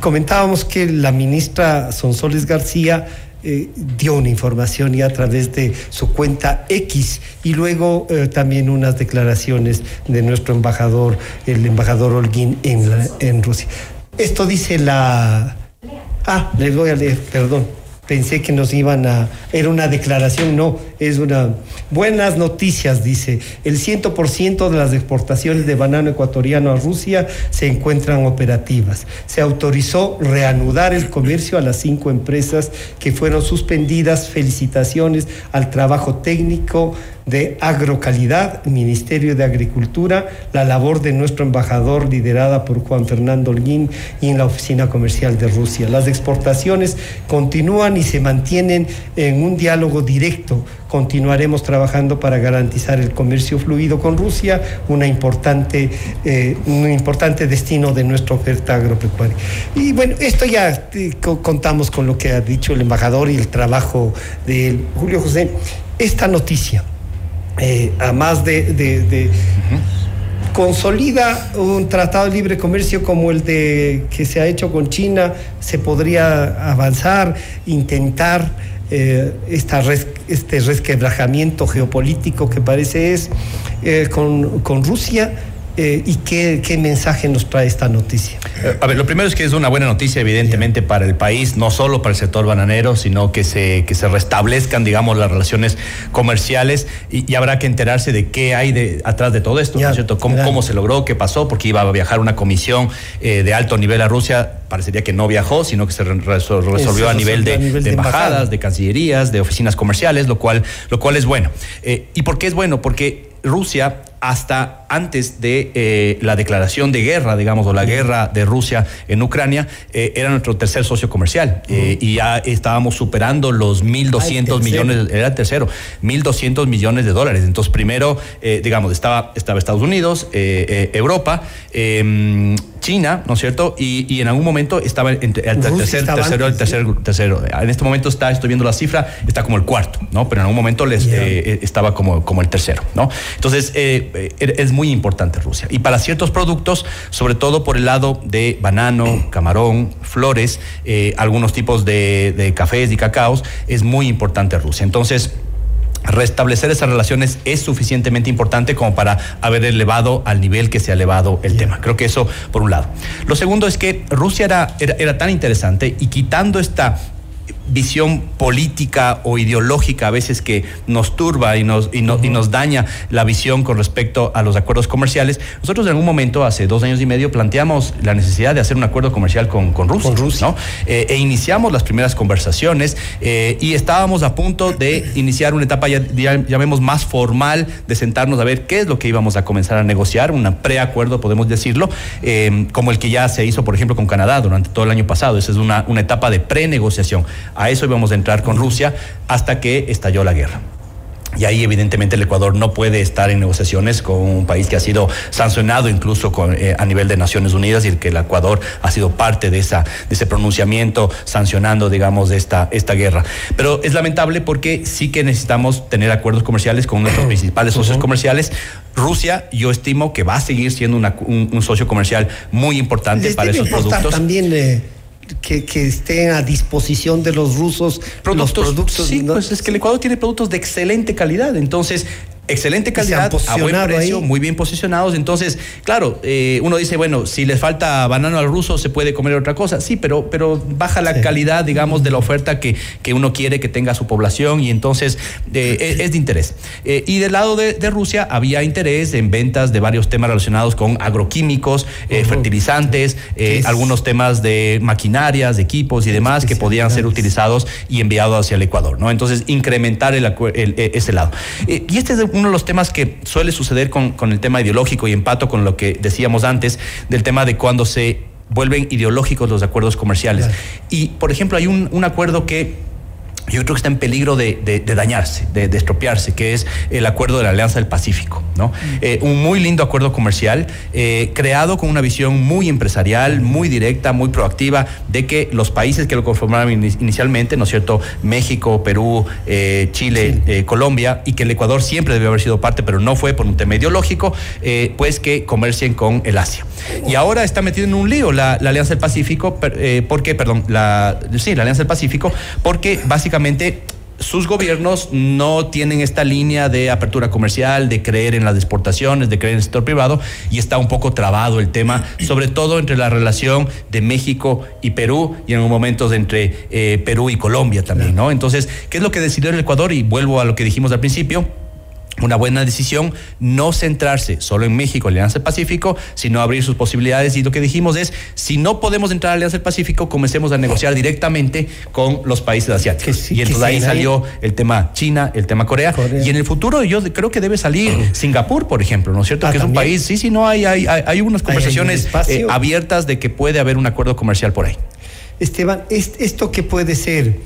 comentábamos que la ministra Sonsoles García eh, dio una información y a través de su cuenta X y luego eh, también unas declaraciones de nuestro embajador, el embajador Holguín en, en Rusia. Esto dice la... Ah, les voy a leer, perdón pensé que nos iban a... Era una declaración, no, es una... Buenas noticias, dice. El 100% de las exportaciones de banano ecuatoriano a Rusia se encuentran operativas. Se autorizó reanudar el comercio a las cinco empresas que fueron suspendidas. Felicitaciones al trabajo técnico de agrocalidad, Ministerio de Agricultura, la labor de nuestro embajador liderada por Juan Fernando Holguín y en la Oficina Comercial de Rusia. Las exportaciones continúan y se mantienen en un diálogo directo. Continuaremos trabajando para garantizar el comercio fluido con Rusia, una importante, eh, un importante destino de nuestra oferta agropecuaria. Y bueno, esto ya eh, contamos con lo que ha dicho el embajador y el trabajo de Julio José. Esta noticia eh, a más de, consolida un tratado de libre comercio como el de que se ha hecho con China, se podría avanzar, intentar eh, esta este resquebrajamiento geopolítico que parece es eh, con, con Rusia eh, ¿Y qué, qué, mensaje nos trae esta noticia? Eh, a ver, lo primero es que es una buena noticia, evidentemente, para el país, no solo para el sector bananero, sino que se, que se restablezcan, digamos, las relaciones comerciales y, habrá que enterarse de qué hay de, atrás de todo esto, ¿no es cierto? ¿Cómo, ¿Cómo, se logró? ¿Qué pasó? Porque iba a viajar una comisión eh, de alto nivel a Rusia, parecería que no viajó, sino que se resolvió a nivel de, de, embajadas, de cancillerías, de oficinas comerciales, lo cual, lo cual es bueno. ¿Y por qué es bueno? Porque Rusia hasta antes de eh, la declaración de guerra, digamos, o la guerra de Rusia en Ucrania, eh, era nuestro tercer socio comercial eh, y ya estábamos superando los 1.200 millones, era el tercero, 1.200 millones de dólares. Entonces, primero, digamos, estaba, estaba Estados Unidos, Europa, em, China, ¿no es cierto? Y, en algún momento estaba el, tercer, tercero, el tercero, tercero. En este momento está, estoy viendo la cifra, está como el cuarto, ¿no? Pero en algún momento les, estaba como, como el tercero, ¿no? Entonces, es muy importante Rusia. Y para ciertos productos, sobre todo por el lado de banano, camarón, flores, eh, algunos tipos de, cafés y cacaos, es muy importante Rusia. Entonces, restablecer esas relaciones es suficientemente importante como para haber elevado al nivel que se ha elevado el tema. Creo que eso por un lado. Lo segundo es que Rusia era, era tan interesante y quitando esta visión política o ideológica a veces que nos turba y nos, y, nos daña la visión con respecto a los acuerdos comerciales. Nosotros en algún momento, hace dos años y medio, planteamos la necesidad de hacer un acuerdo comercial con, con Rusia. ¿no? Eh, e iniciamos las primeras conversaciones eh, y estábamos a punto de iniciar una etapa, ya, llamemos más formal, de sentarnos a ver qué es lo que íbamos a comenzar a negociar, un preacuerdo, podemos decirlo, eh, como el que ya se hizo, por ejemplo, con Canadá durante todo el año pasado. Esa es una, una etapa de prenegociación. A eso íbamos a entrar con Rusia hasta que estalló la guerra. Y ahí evidentemente el Ecuador no puede estar en negociaciones con un país que ha sido sancionado incluso eh, a nivel de Naciones Unidas y el que el Ecuador ha sido parte de, esa, de ese pronunciamiento sancionando, digamos, esta, esta guerra. Pero es lamentable porque sí que necesitamos tener acuerdos comerciales con nuestros principales socios comerciales. Rusia, yo estimo que va a seguir siendo un, socio comercial muy importante para esos productos. También, eh, que, estén a disposición de los rusos los productos. Sí, pues es que el Ecuador tiene productos de excelente calidad. Entonces, excelente calidad, a buen precio, muy bien posicionados. Entonces, claro, eh, uno dice, bueno, si les falta banano al ruso, se puede comer otra cosa. Sí, pero, pero baja la calidad, digamos, de la oferta que, que, uno quiere que tenga su población y entonces eh, es, de interés. Eh, y del lado de, Rusia había interés en ventas de varios temas relacionados con agroquímicos, fertilizantes, algunos temas de maquinarias, de equipos y demás que podían ser utilizados y enviados hacia el Ecuador, ¿no? Entonces, incrementar el, ese lado. y este es uno de los temas que suele suceder con, con el tema ideológico y empato con lo que decíamos antes del tema de cuando se vuelven ideológicos los acuerdos comerciales. Y, por ejemplo, hay un, un acuerdo que yo creo que está en peligro de, dañarse, de, estropearse, que es el acuerdo de la Alianza del Pacífico, ¿no? Mm. Eh, un muy lindo acuerdo comercial, eh, creado con una visión muy empresarial, muy directa, muy proactiva, de que los países que lo conformaron inicialmente, ¿no es cierto? México, Perú, eh, Chile, Colombia, y que el Ecuador siempre debió haber sido parte, pero no fue por un tema ideológico, pues que comercien con el Asia. Y ahora está metido en un lío la, Alianza del Pacífico, porque, perdón, la, sí, la Alianza del Pacífico, porque básicamente sus gobiernos no tienen esta línea de apertura comercial, de creer en las exportaciones, de creer en el sector privado, y está un poco trabado el tema, sobre todo entre la relación de México y Perú, y en un momento entre eh, Perú y Colombia también, ¿no? Entonces, ¿qué es lo que decidió el Ecuador? Y vuelvo a lo que dijimos al principio una buena decisión no centrarse solo en México, Alianza del Pacífico, sino abrir sus posibilidades. Y lo que dijimos es, si no podemos entrar a Alianza del Pacífico, comencemos a negociar directamente con los países asiáticos. y entonces ahí salió el tema China, el tema Corea, Y en el futuro yo creo que debe salir Singapur, por ejemplo, ¿no es cierto? Ah, que es un país, sí, sí, no, hay, hay, hay unas conversaciones eh, abiertas de que puede haber un acuerdo comercial por ahí. Esteban, ¿esto qué puede ser?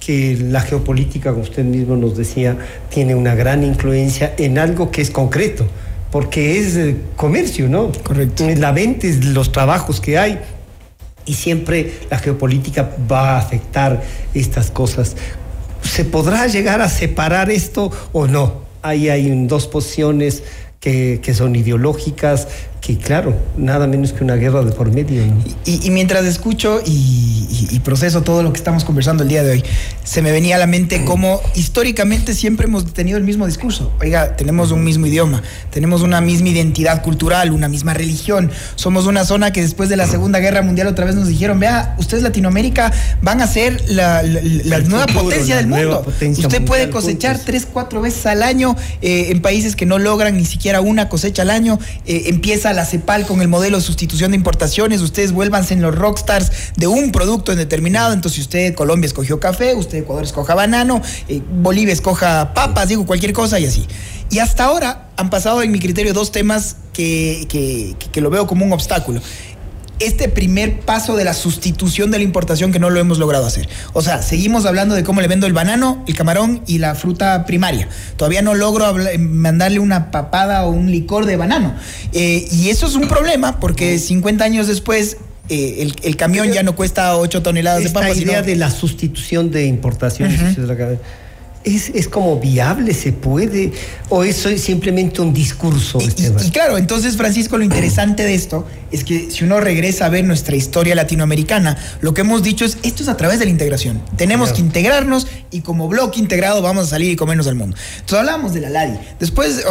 Que la geopolítica, como usted mismo nos decía, tiene una gran influencia en algo que es concreto, porque es eh, comercio, ¿no? Correcto. La venta es los trabajos que hay. Y siempre la geopolítica va a afectar estas cosas. ¿Se podrá llegar a separar esto o no? Ahí hay dos posiciones que, que, son ideológicas, que claro, nada menos que una guerra de por medio. Y, mientras escucho y, proceso todo lo que estamos conversando el día de hoy, se me venía a la mente cómo históricamente siempre hemos tenido el mismo discurso. Oiga, tenemos un mismo idioma, tenemos una misma identidad cultural, una misma religión. Somos una zona que después de la Segunda Guerra Mundial otra vez nos dijeron, vea, ustedes Latinoamérica van a ser la, nueva potencia del mundo. Usted puede cosechar tres, cuatro veces al año eh, en países que no logran ni siquiera una cosecha al año. Eh, empieza la CEPAL con el modelo de sustitución de importaciones, ustedes vuélvanse en los rockstars de un producto en determinado, entonces usted Colombia escogió café, usted Ecuador escoja banano, eh, Bolivia escoja papas, digo cualquier cosa y así. Y hasta ahora han pasado en mi criterio dos temas que, que lo veo como un obstáculo este primer paso de la sustitución de la importación que no lo hemos logrado hacer. O sea, seguimos hablando de cómo le vendo el banano, el camarón y la fruta primaria. Todavía no logro mandarle una papada o un licor de banano. Eh, y eso es un problema porque 50 años después eh, el, camión ya no cuesta 8 toneladas de papas. La idea de la sustitución de importaciones es, es, como viable, se puede, o eso es simplemente un discurso. Y, claro, entonces Francisco, lo interesante de esto es que si uno regresa a ver nuestra historia latinoamericana, lo que hemos dicho es, esto es a través de la integración. Tenemos que integrarnos y como bloque integrado vamos a salir y comernos al mundo. Entonces hablábamos de la LADI. Después,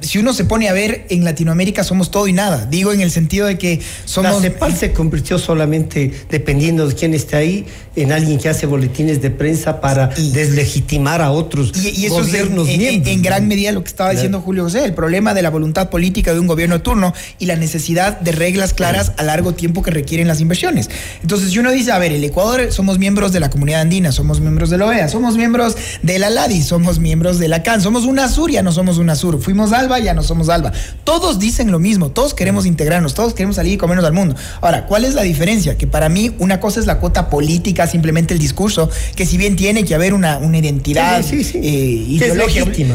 si uno se pone a ver, en Latinoamérica somos todo y nada. Digo en el sentido de que somos... La CEPAL se convirtió solamente, dependiendo de quién esté ahí, en alguien que hace boletines de prensa para deslegitimar a otros y, eso es en, gran medida lo que estaba diciendo Julio José, el problema de la voluntad política de un gobierno de turno y la necesidad de reglas claras a largo tiempo que requieren las inversiones. Entonces, si uno dice, a ver, el Ecuador somos miembros de la comunidad andina, somos miembros de la OEA, somos miembros de la LADI, somos miembros de la CAN, somos una Sur, ya no somos una Sur, fuimos ALBA, ya no somos ALBA. Todos dicen lo mismo, todos queremos integrarnos, todos queremos salir y comernos al mundo. Ahora, ¿cuál es la diferencia? Que para mí una cosa es la cuota política, simplemente el discurso, que si bien tiene que haber una, una identidad sí, sí, eh,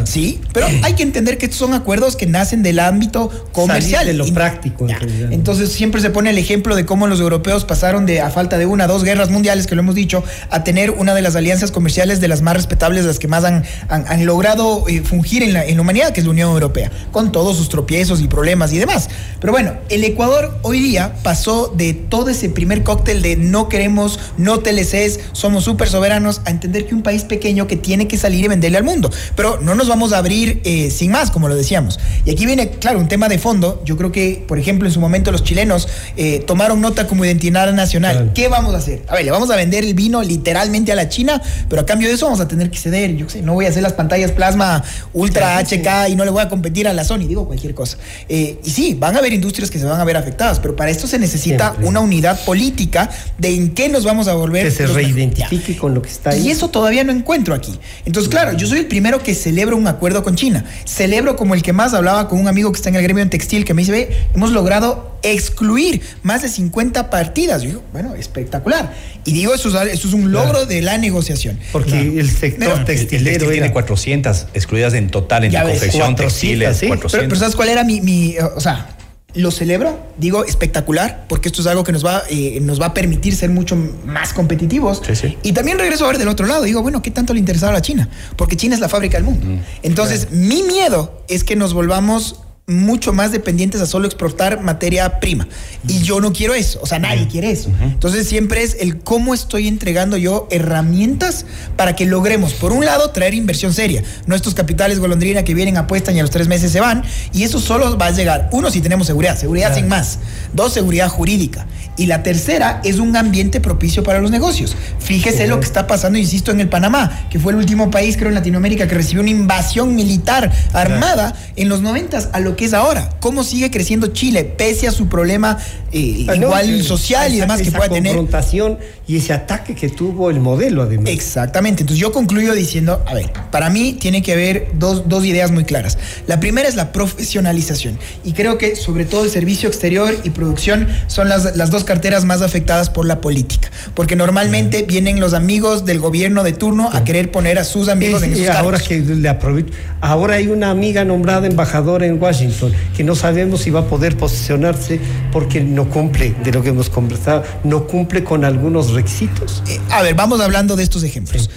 Sí, pero hay que entender que estos son acuerdos que nacen del ámbito comercial. de lo práctico. Entonces siempre se pone el ejemplo de cómo los europeos pasaron de, a falta de una, dos guerras mundiales, que lo hemos dicho, a tener una de las alianzas comerciales de las más respetables, las que más han, han, logrado eh, fungir en la, en la humanidad, que es la Unión Europea, con todos sus tropiezos y problemas y demás. Pero bueno, el Ecuador hoy día pasó de todo ese primer cóctel de no queremos, no TLCs, somos súper soberanos, a entender que un país pequeño que tiene que salir y venderle al mundo. Pero no nos vamos a abrir eh, sin más, como lo decíamos. Y aquí viene, claro, un tema de fondo. Yo creo que, por ejemplo, en su momento los chilenos eh, tomaron nota como identidad nacional. ¿Qué vamos a hacer? A ver, le vamos a vender el vino literalmente a la China, pero a cambio de eso vamos a tener que ceder. Yo sé, no voy a hacer las pantallas plasma ultra HK y no le voy a competir a la Sony, digo cualquier cosa. Eh, y sí, van a haber industrias que se van a ver afectadas, pero para esto se necesita una unidad política de en qué nos vamos a volver. Que se reidentifique con lo que está ahí. Y eso todavía no encuentro aquí. Entonces, claro, yo soy el primero que celebro un acuerdo con China. Celebro como el que más hablaba con un amigo que está en el gremio en textil que me dice, ve, hemos logrado excluir más de 50 partidas. Yo digo, bueno, espectacular. Y digo, eso es, un logro de la negociación. Porque el sector textilero el tiene 400 excluidas en total en la confección, textiles, ¿sí? Pero, ¿sabes cuál era mi, mi, o sea, lo celebro, digo espectacular, porque esto es algo que nos va, eh, nos va a permitir ser mucho más competitivos. Y también regreso a ver del otro lado, digo, bueno, ¿qué tanto le interesaba a China? Porque China es la fábrica del mundo. Mm. Entonces, mi miedo es que nos volvamos mucho más dependientes a solo exportar materia prima. Y yo no quiero eso, o sea, nadie quiere eso. Entonces siempre es el cómo estoy entregando yo herramientas para que logremos, por un lado, traer inversión seria. No estos capitales golondrina que vienen, apuestan y a los tres meses se van. Y eso solo va a llegar, uno, si tenemos seguridad, seguridad sin más. Dos, seguridad jurídica. Y la tercera es un ambiente propicio para los negocios. Fíjese lo que está pasando, insisto, en el Panamá, que fue el último país, creo, en Latinoamérica que recibió una invasión militar armada en los noventas a lo que es ahora. ¿Cómo sigue creciendo Chile pese a su problema eh, ah, igual social y demás que pueda tener? confrontación y ese ataque que tuvo el modelo, además. Exactamente. Entonces yo concluyo diciendo, a ver, para mí tiene que haber dos, dos ideas muy claras. La primera es la profesionalización. Y creo que sobre todo el servicio exterior y producción son las, las dos carteras más afectadas por la política. Porque normalmente vienen los amigos del gobierno de turno a querer poner a sus amigos en esos ahora que le aprovecho. Ahora hay una amiga nombrada embajadora en Washington que no sabemos si va a poder posicionarse porque no cumple, de lo que hemos conversado, no cumple con algunos requisitos. Eh, a ver, vamos hablando de estos ejemplos.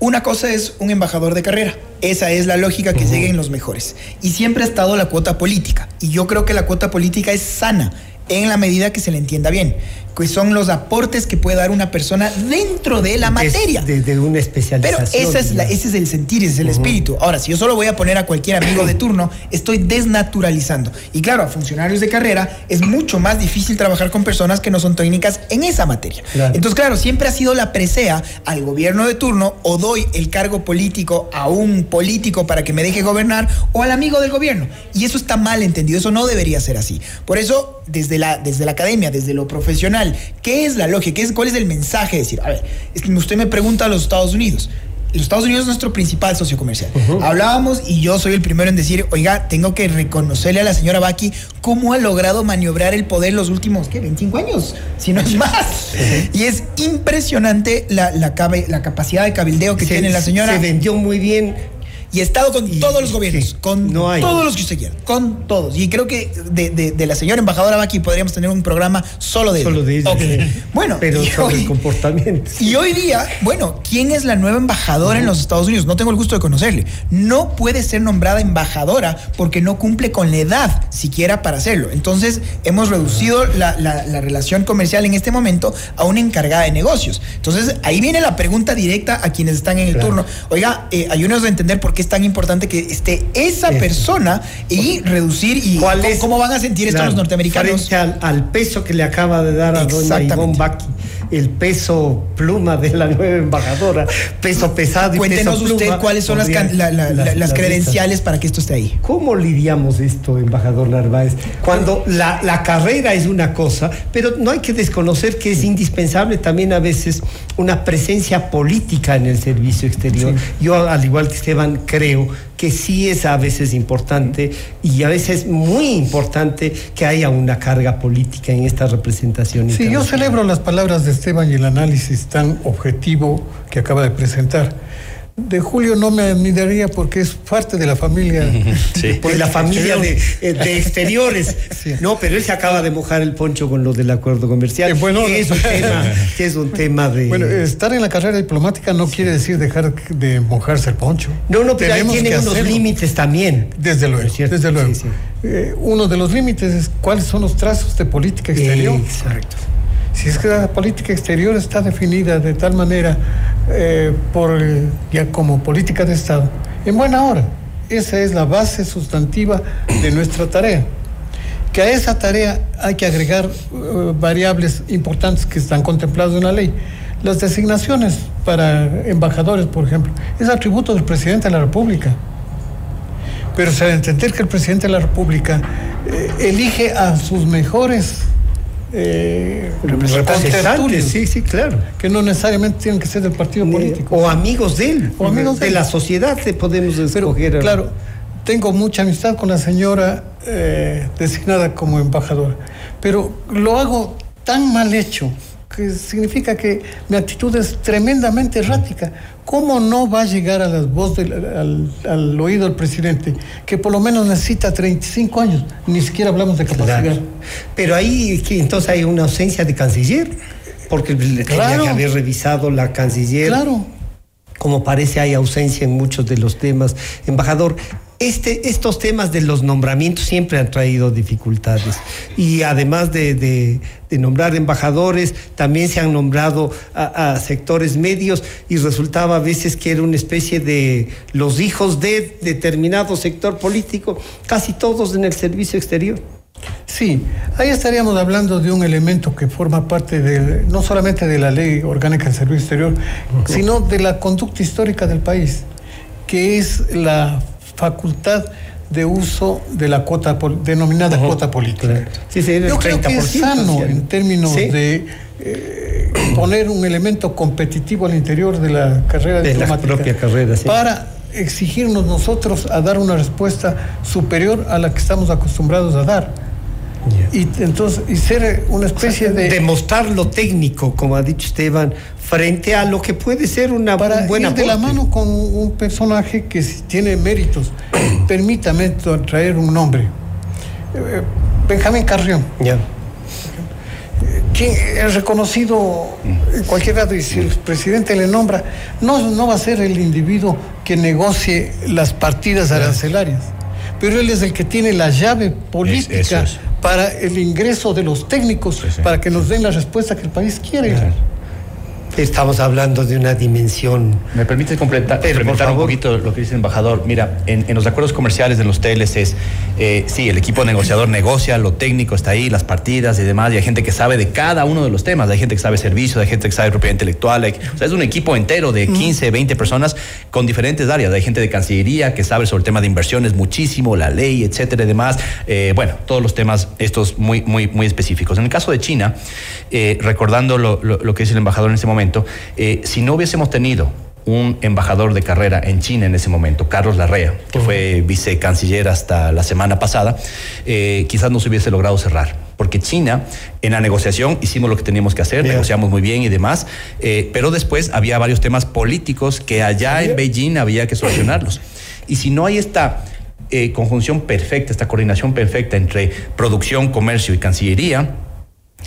Una cosa es un embajador de carrera. Esa es la lógica que lleguen los mejores. Y siempre ha estado la cuota política. Y yo creo que la cuota política es sana en la medida que se le entienda bien que son los aportes que puede dar una persona dentro de la materia. De, una especialización. Pero esa es ese es el sentir, ese es el espíritu. Ahora, si yo solo voy a poner a cualquier amigo de turno, estoy desnaturalizando. Y claro, a funcionarios de carrera es mucho más difícil trabajar con personas que no son técnicas en esa materia. Entonces, claro, siempre ha sido la presea al gobierno de turno o doy el cargo político a un político para que me deje gobernar o al amigo del gobierno. Y eso está mal entendido, eso no debería ser así. Por eso, desde la, desde la academia, desde lo profesional, ¿Qué es la lógica? es, ¿Cuál es el mensaje? decir, a ver, usted me pregunta a los Estados Unidos. Los Estados Unidos es nuestro principal socio comercial. Hablábamos y yo soy el primero en decir, oiga, tengo que reconocerle a la señora Baki cómo ha logrado maniobrar el poder los últimos, ¿qué? 25 años, si no es más. Y es impresionante la, la, capacidad de cabildeo que tiene la señora. Se vendió muy bien y he estado con todos los gobiernos, con todos los que usted quiera, con todos. Y creo que de, la señora embajadora Baki podríamos tener un programa solo de Solo de ella. Bueno, pero sobre el comportamiento. Y hoy día, bueno, ¿quién es la nueva embajadora en los Estados Unidos? No tengo el gusto de conocerle. No puede ser nombrada embajadora porque no cumple con la edad siquiera para hacerlo. Entonces, hemos reducido la, relación comercial en este momento a una encargada de negocios. Entonces, ahí viene la pregunta directa a quienes están en el turno. Oiga, eh, ayúdenos a entender por qué es tan importante que esté esa persona y reducir y ¿Cuál es, cómo van a sentir esto los norteamericanos. Frente al, peso que le acaba de dar a doña Ivonne Baki, el peso pluma de la nueva embajadora, peso pesado y Cuéntenos peso usted cuáles son las, las, credenciales para que esto esté ahí. ¿Cómo lidiamos esto, embajador Narváez? Cuando la, carrera es una cosa, pero no hay que desconocer que es indispensable también a veces una presencia política en el servicio exterior. Yo, al igual que Esteban, creo que sí es a veces importante y a veces muy importante que haya una carga política en esta representación. Sí, yo celebro las palabras de Esteban y el análisis tan objetivo que acaba de presentar de Julio no me admiraría porque es parte de la familia. Sí. De la familia de, eh, exteriores. No, pero él se acaba de mojar el poncho con lo del acuerdo comercial. Eh, bueno, es un tema, es un tema de. Bueno, estar en la carrera diplomática no quiere decir dejar de mojarse el poncho. No, no, pero tiene unos límites también. Desde luego, desde luego. Eh, uno de los límites es cuáles son los trazos de política exterior. Exacto. Si es que la política exterior está definida de tal manera eh, por, ya como política de Estado, en buena hora, esa es la base sustantiva de nuestra tarea. Que a esa tarea hay que agregar eh, variables importantes que están contempladas en la ley. Las designaciones para embajadores, por ejemplo, es atributo del presidente de la República. Pero se debe entender que el presidente de la República eh, elige a sus mejores eh, representantes, sí, sí, claro. Que no necesariamente tienen que ser del partido político. O amigos de él, o amigos de, la sociedad te podemos escoger. claro, tengo mucha amistad con la señora eh, designada como embajadora, pero lo hago tan mal hecho que significa que mi actitud es tremendamente errática. ¿Cómo no va a llegar a las voces al, oído del presidente, que por lo menos necesita 35 años? Ni siquiera hablamos de capacidad. Pero ahí entonces hay una ausencia de canciller, porque le tenía que haber revisado la canciller. Claro. Como parece hay ausencia en muchos de los temas. Embajador, este, estos temas de los nombramientos siempre han traído dificultades. Y además de, nombrar embajadores, también se han nombrado a, sectores medios y resultaba a veces que era una especie de los hijos de determinado sector político, casi todos en el servicio exterior. Sí, ahí estaríamos hablando de un elemento que forma parte de, no solamente de la ley orgánica del servicio exterior, sino de la conducta histórica del país, que es la facultad de uso de la cuota denominada cuota política. Yo creo que es sano en términos de eh, poner un elemento competitivo al interior de la carrera de la propia carrera, para exigirnos nosotros a dar una respuesta superior a la que estamos acostumbrados a dar. Y entonces, y ser una especie de. Demostrar lo técnico, como ha dicho Esteban, frente a lo que puede ser una Para buena. Ir de la mano con un personaje que tiene méritos. Permítame traer un nombre. Eh, Benjamín Carrión. Ya. que es reconocido en cualquier lado y si el presidente le nombra, no, no va a ser el individuo que negocie las partidas arancelarias, pero él es el que tiene la llave política para el ingreso de los técnicos, para que nos den la respuesta que el país quiere. Estamos hablando de una dimensión. ¿Me permite completar, complementar un poquito lo que dice el embajador? Mira, en, los acuerdos comerciales de los es, eh, sí, el equipo negociador negocia, lo técnico está ahí, las partidas y demás, y hay gente que sabe de cada uno de los temas, hay gente que sabe servicio, hay gente que sabe propiedad intelectual, o sea, es un equipo entero de 15, 20 personas con diferentes áreas, hay gente de Cancillería que sabe sobre el tema de inversiones muchísimo, la ley, etcétera y demás, eh, bueno, todos los temas estos muy, muy, muy específicos. En el caso de China, eh, recordando lo, lo que dice el embajador en ese momento, eh, si no hubiésemos tenido un embajador de carrera en China en ese momento, Carlos Larrea, que fue vicecanciller hasta la semana pasada, eh, quizás no se hubiese logrado cerrar. Porque China, en la negociación, hicimos lo que teníamos que hacer, negociamos muy bien y demás, eh, pero después había varios temas políticos que allá en Beijing había que solucionarlos. Y si no hay esta conjunción perfecta, esta coordinación perfecta entre producción, comercio y cancillería,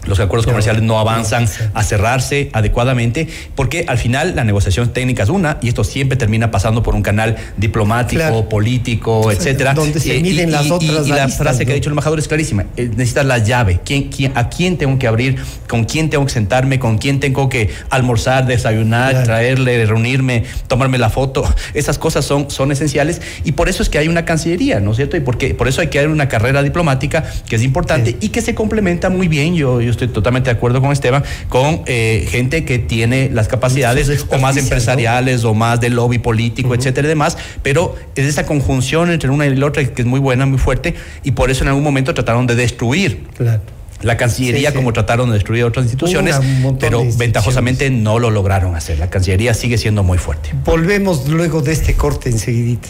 los acuerdos comerciales no avanzan a cerrarse adecuadamente, porque al final la negociación técnica es una y esto siempre termina pasando por un canal diplomático, político, etcétera. Donde se miden las otras. Y, la frase que ha dicho el embajador es clarísima: eh, necesitas la llave. ¿Quién, a quién tengo que abrir? ¿Con quién tengo que sentarme? ¿Con quién tengo que almorzar, desayunar, traerle, reunirme, tomarme la foto? Esas cosas son, son esenciales y por eso es que hay una cancillería, ¿no es cierto? Y porque, por eso hay que haber una carrera diplomática que es importante y que se complementa muy bien. Yo, yo estoy totalmente de acuerdo con Esteban, con eh, gente que tiene las capacidades o más empresariales o más de lobby político, etcétera y demás, pero es esa conjunción entre una y la otra que es muy buena, muy fuerte, y por eso en algún momento trataron de destruir. la Cancillería, como trataron de destruir otras instituciones, pero ventajosamente no lo lograron hacer. La Cancillería sigue siendo muy fuerte. Volvemos luego de este corte enseguidita.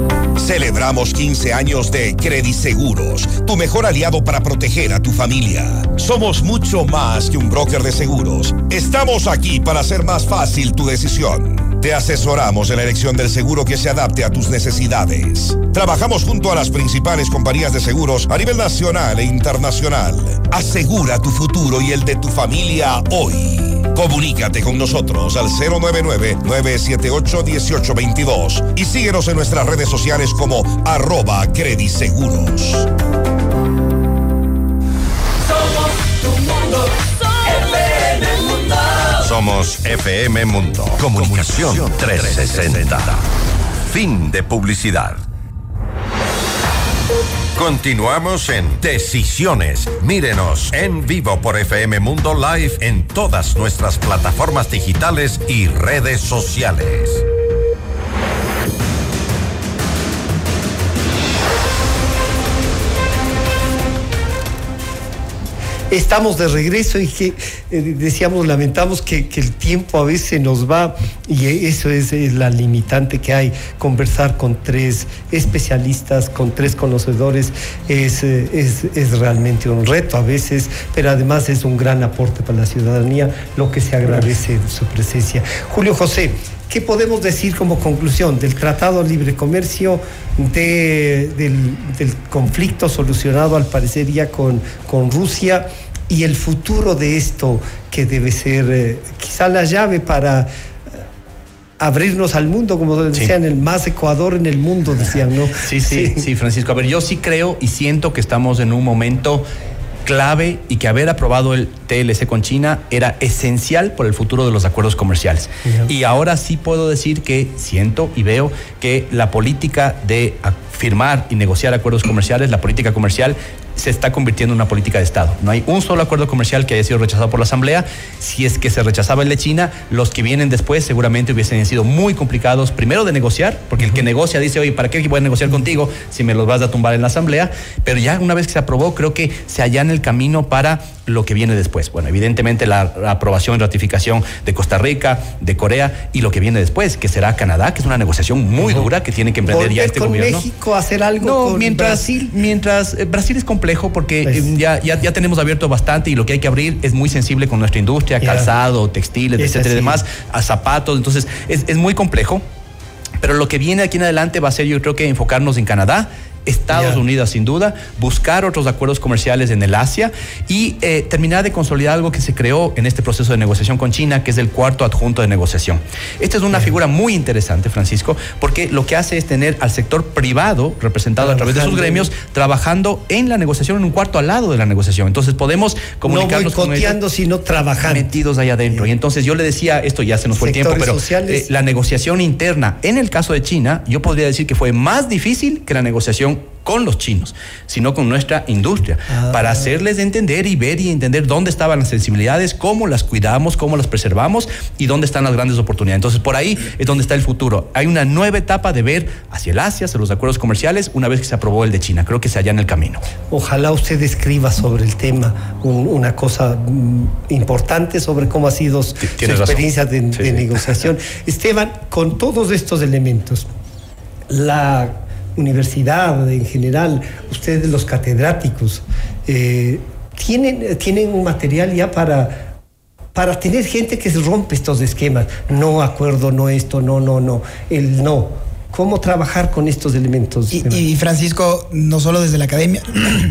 Celebramos 15 años de Credit Seguros, tu mejor aliado para proteger a tu familia. Somos mucho más que un broker de seguros. Estamos aquí para hacer más fácil tu decisión. Te asesoramos en la elección del seguro que se adapte a tus necesidades. Trabajamos junto a las principales compañías de seguros a nivel nacional e internacional. Asegura tu futuro y el de tu familia hoy. Comunícate con nosotros al 099-978-1822 y síguenos en nuestras redes sociales como arroba crediseguros. Somos FM Mundo. Comunicación 360. Fin de publicidad. Continuamos en Decisiones. Mírenos en vivo por FM Mundo Live en todas nuestras plataformas digitales y redes sociales. Estamos de regreso y que eh, decíamos, lamentamos que, el tiempo a veces nos va y eso es, la limitante que hay. Conversar con tres especialistas, con tres conocedores, es, es, es realmente un reto a veces, pero además es un gran aporte para la ciudadanía, lo que se agradece su presencia. Julio José, ¿Qué podemos decir como conclusión del Tratado de Libre Comercio, del, conflicto solucionado al parecer ya con, con Rusia y el futuro de esto que debe ser eh, quizá la llave para eh, abrirnos al mundo, como decían, el más Ecuador en el mundo, decían, ¿no? sí, sí, sí, Francisco. A ver, yo sí creo y siento que estamos en un momento clave y que haber aprobado el TLC con China era esencial por el futuro de los acuerdos comerciales. Y ahora sí puedo decir que siento y veo que la política de firmar y negociar acuerdos comerciales, la política comercial se está convirtiendo en una política de Estado. No hay un solo acuerdo comercial que haya sido rechazado por la Asamblea. Si es que se rechazaba el de China, los que vienen después seguramente hubiesen sido muy complicados, primero de negociar, porque el que negocia dice, oye, ¿para qué voy a negociar contigo si me los vas a tumbar en la Asamblea? Pero ya una vez que se aprobó, creo que se allana el camino para lo que viene después. Bueno, evidentemente la, aprobación y ratificación de Costa Rica, de Corea y lo que viene después, que será Canadá, que es una negociación muy dura que tiene que emprender ya este con gobierno. México hacer algo no, con mientras, Brasil? Mientras eh, Brasil es complejo porque Pues. eh, ya, ya, ya tenemos abierto bastante y lo que hay que abrir es muy sensible con nuestra industria, calzado, textiles, Es etcétera y demás, a zapatos. Entonces, es, es muy complejo. Pero lo que viene aquí en adelante va a ser, yo creo que enfocarnos en Canadá. Estados. Unidos sin duda, buscar otros acuerdos comerciales en el Asia y eh, terminar de consolidar algo que se creó en este proceso de negociación con China, que es el cuarto adjunto de negociación. Esta es una figura muy interesante, Francisco, porque lo que hace es tener al sector privado representado a través de sus gremios, trabajando en la negociación, en un cuarto al lado de la negociación. Entonces podemos No comunicarnos con ellos boicoteando, sino trabajando. metidos ahí adentro. Y entonces yo le decía, esto ya se nos fue el tiempo, pero eh, la negociación interna, en el caso de China, yo podría decir que fue más difícil que la negociación con los chinos, sino con nuestra industria, Ah. para hacerles entender y ver y entender dónde estaban las sensibilidades, cómo las cuidamos, cómo las preservamos y dónde están las grandes oportunidades. Entonces, por ahí es donde está el futuro. Hay una nueva etapa de ver hacia el Asia, hacia los acuerdos comerciales, una vez que se aprobó el de China. Creo que se allá en el camino. Ojalá usted escriba sobre el tema un- una cosa mm, importante sobre cómo ha sido su experiencia de, Sí, de sí. negociación. Esteban, con todos estos elementos, la universidad en general, ustedes los catedráticos, eh, ¿tienen, tienen un material ya para, para tener gente que se rompe estos esquemas. No acuerdo, no esto, no, no, no, el no. ¿Cómo trabajar con estos elementos? Y, Francisco, no solo desde la academia,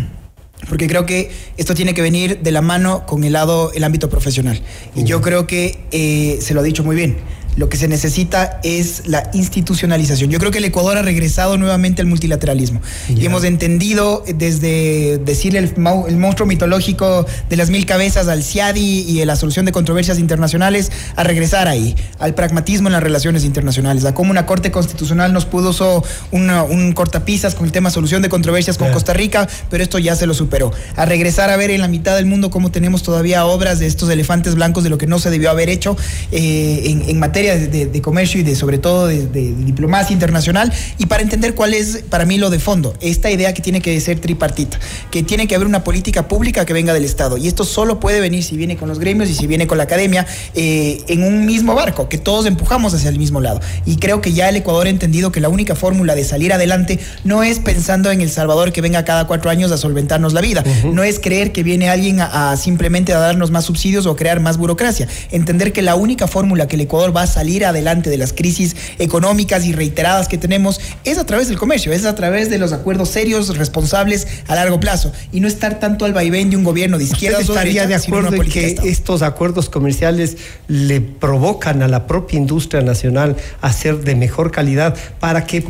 porque creo que esto tiene que venir de la mano con el lado, el ámbito profesional. Y yo creo que eh, se lo ha dicho muy bien. Lo que se necesita es la institucionalización. Yo creo que el Ecuador ha regresado nuevamente al multilateralismo. Y Ya. hemos entendido desde decirle el, el monstruo mitológico de las mil cabezas al CIADI y a la solución de controversias internacionales a regresar ahí, al pragmatismo en las relaciones internacionales, a cómo una corte constitucional nos puso una- un cortapisas con el tema solución de controversias con Ya. Costa Rica, pero esto ya se lo superó. A regresar a ver en la mitad del mundo cómo tenemos todavía obras de estos elefantes blancos de lo que no se debió haber hecho eh, en, en materia de, de- de comercio y de sobre todo de, de diplomacia internacional y para entender cuál es para mí lo de fondo, esta idea que tiene que ser tripartita, que tiene que haber una política pública que venga del Estado. Y esto solo puede venir si viene con los gremios y si viene con la academia eh, en un mismo barco, que todos empujamos hacia el mismo lado. Y creo que ya el Ecuador ha entendido que la única fórmula de salir adelante no es pensando en El Salvador que venga cada cuatro años a solventarnos la vida, no es creer que viene alguien a, a simplemente a darnos más subsidios o crear más burocracia, entender que la única fórmula que el Ecuador va a salir adelante de las crisis económicas y reiteradas que tenemos es a través del comercio, es a través de los acuerdos serios, responsables a largo plazo y no estar tanto al vaivén de un gobierno de izquierda ¿Usted o estaría derecha, de acuerdo en que Estado. estos acuerdos comerciales le provocan a la propia industria nacional a ser de mejor calidad para que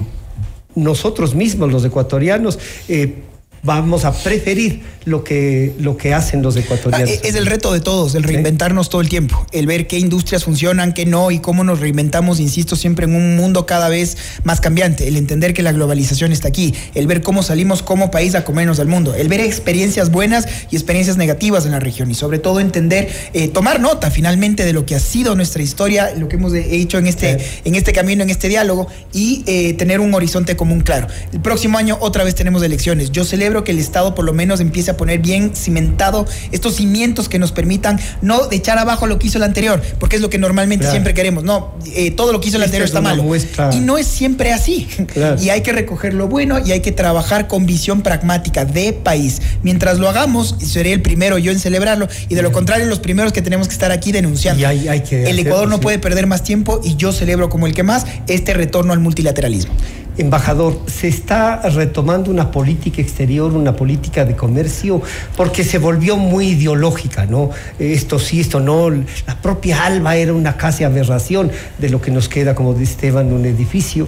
nosotros mismos, los ecuatorianos, eh, vamos a preferir lo que, lo que hacen los Ah, ecuatorianos? Es el reto de todos, el reinventarnos todo el tiempo, el ver qué industrias funcionan, qué no y cómo nos reinventamos, insisto, siempre en un mundo cada vez más cambiante, el entender que la globalización está aquí, el ver cómo salimos como país a comernos al mundo, el ver experiencias buenas y experiencias negativas en la región y sobre todo entender, eh, tomar nota finalmente de lo que ha sido nuestra historia, lo que hemos eh, hecho en este, en este camino, en este diálogo y eh, tener un horizonte común claro. El próximo año otra vez tenemos elecciones. Yo celebro que el Estado por lo menos empiece a poner bien cimentado estos cimientos que nos permitan no echar abajo lo que hizo el anterior, porque es lo que normalmente Claro. siempre queremos. No, eh, todo lo que hizo el anterior es está una malo. muestra- Y no es siempre así. Claro. Y hay que recoger lo bueno y hay que trabajar con visión pragmática de país. Mientras lo hagamos, seré el primero yo en celebrarlo y de lo contrario los primeros que tenemos que estar aquí denunciando. Y hay- hay que el hacerlo, Ecuador no sí. puede perder más tiempo y yo celebro como el que más este retorno al multilateralismo. Embajador, ¿se está retomando una política exterior, una política de comercio? Porque se volvió muy ideológica, ¿no? Esto sí, esto no. La propia Alba era una casi aberración de lo que nos queda, como dice Esteban, un edificio.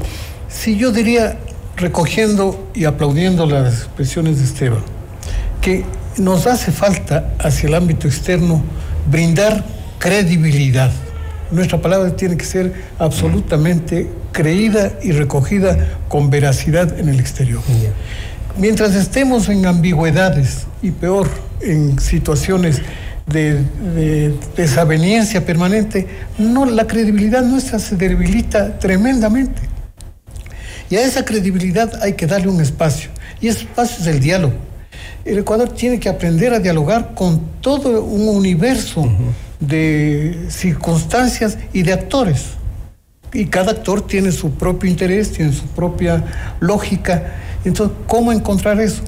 Sí, yo diría, recogiendo y aplaudiendo las expresiones de Esteban, que nos hace falta hacia el ámbito externo brindar credibilidad. Nuestra palabra tiene que ser absolutamente creída y recogida con veracidad en el exterior. Mientras estemos en ambigüedades y peor, en situaciones de, desaveniencia permanente, no, la credibilidad nuestra se debilita tremendamente. Y a esa credibilidad hay que darle un espacio. Y ese espacio es el diálogo. El Ecuador tiene que aprender a dialogar con todo un universo de circunstancias y de actores. Y cada actor tiene su propio interés, tiene su propia lógica. Entonces, ¿cómo encontrar eso?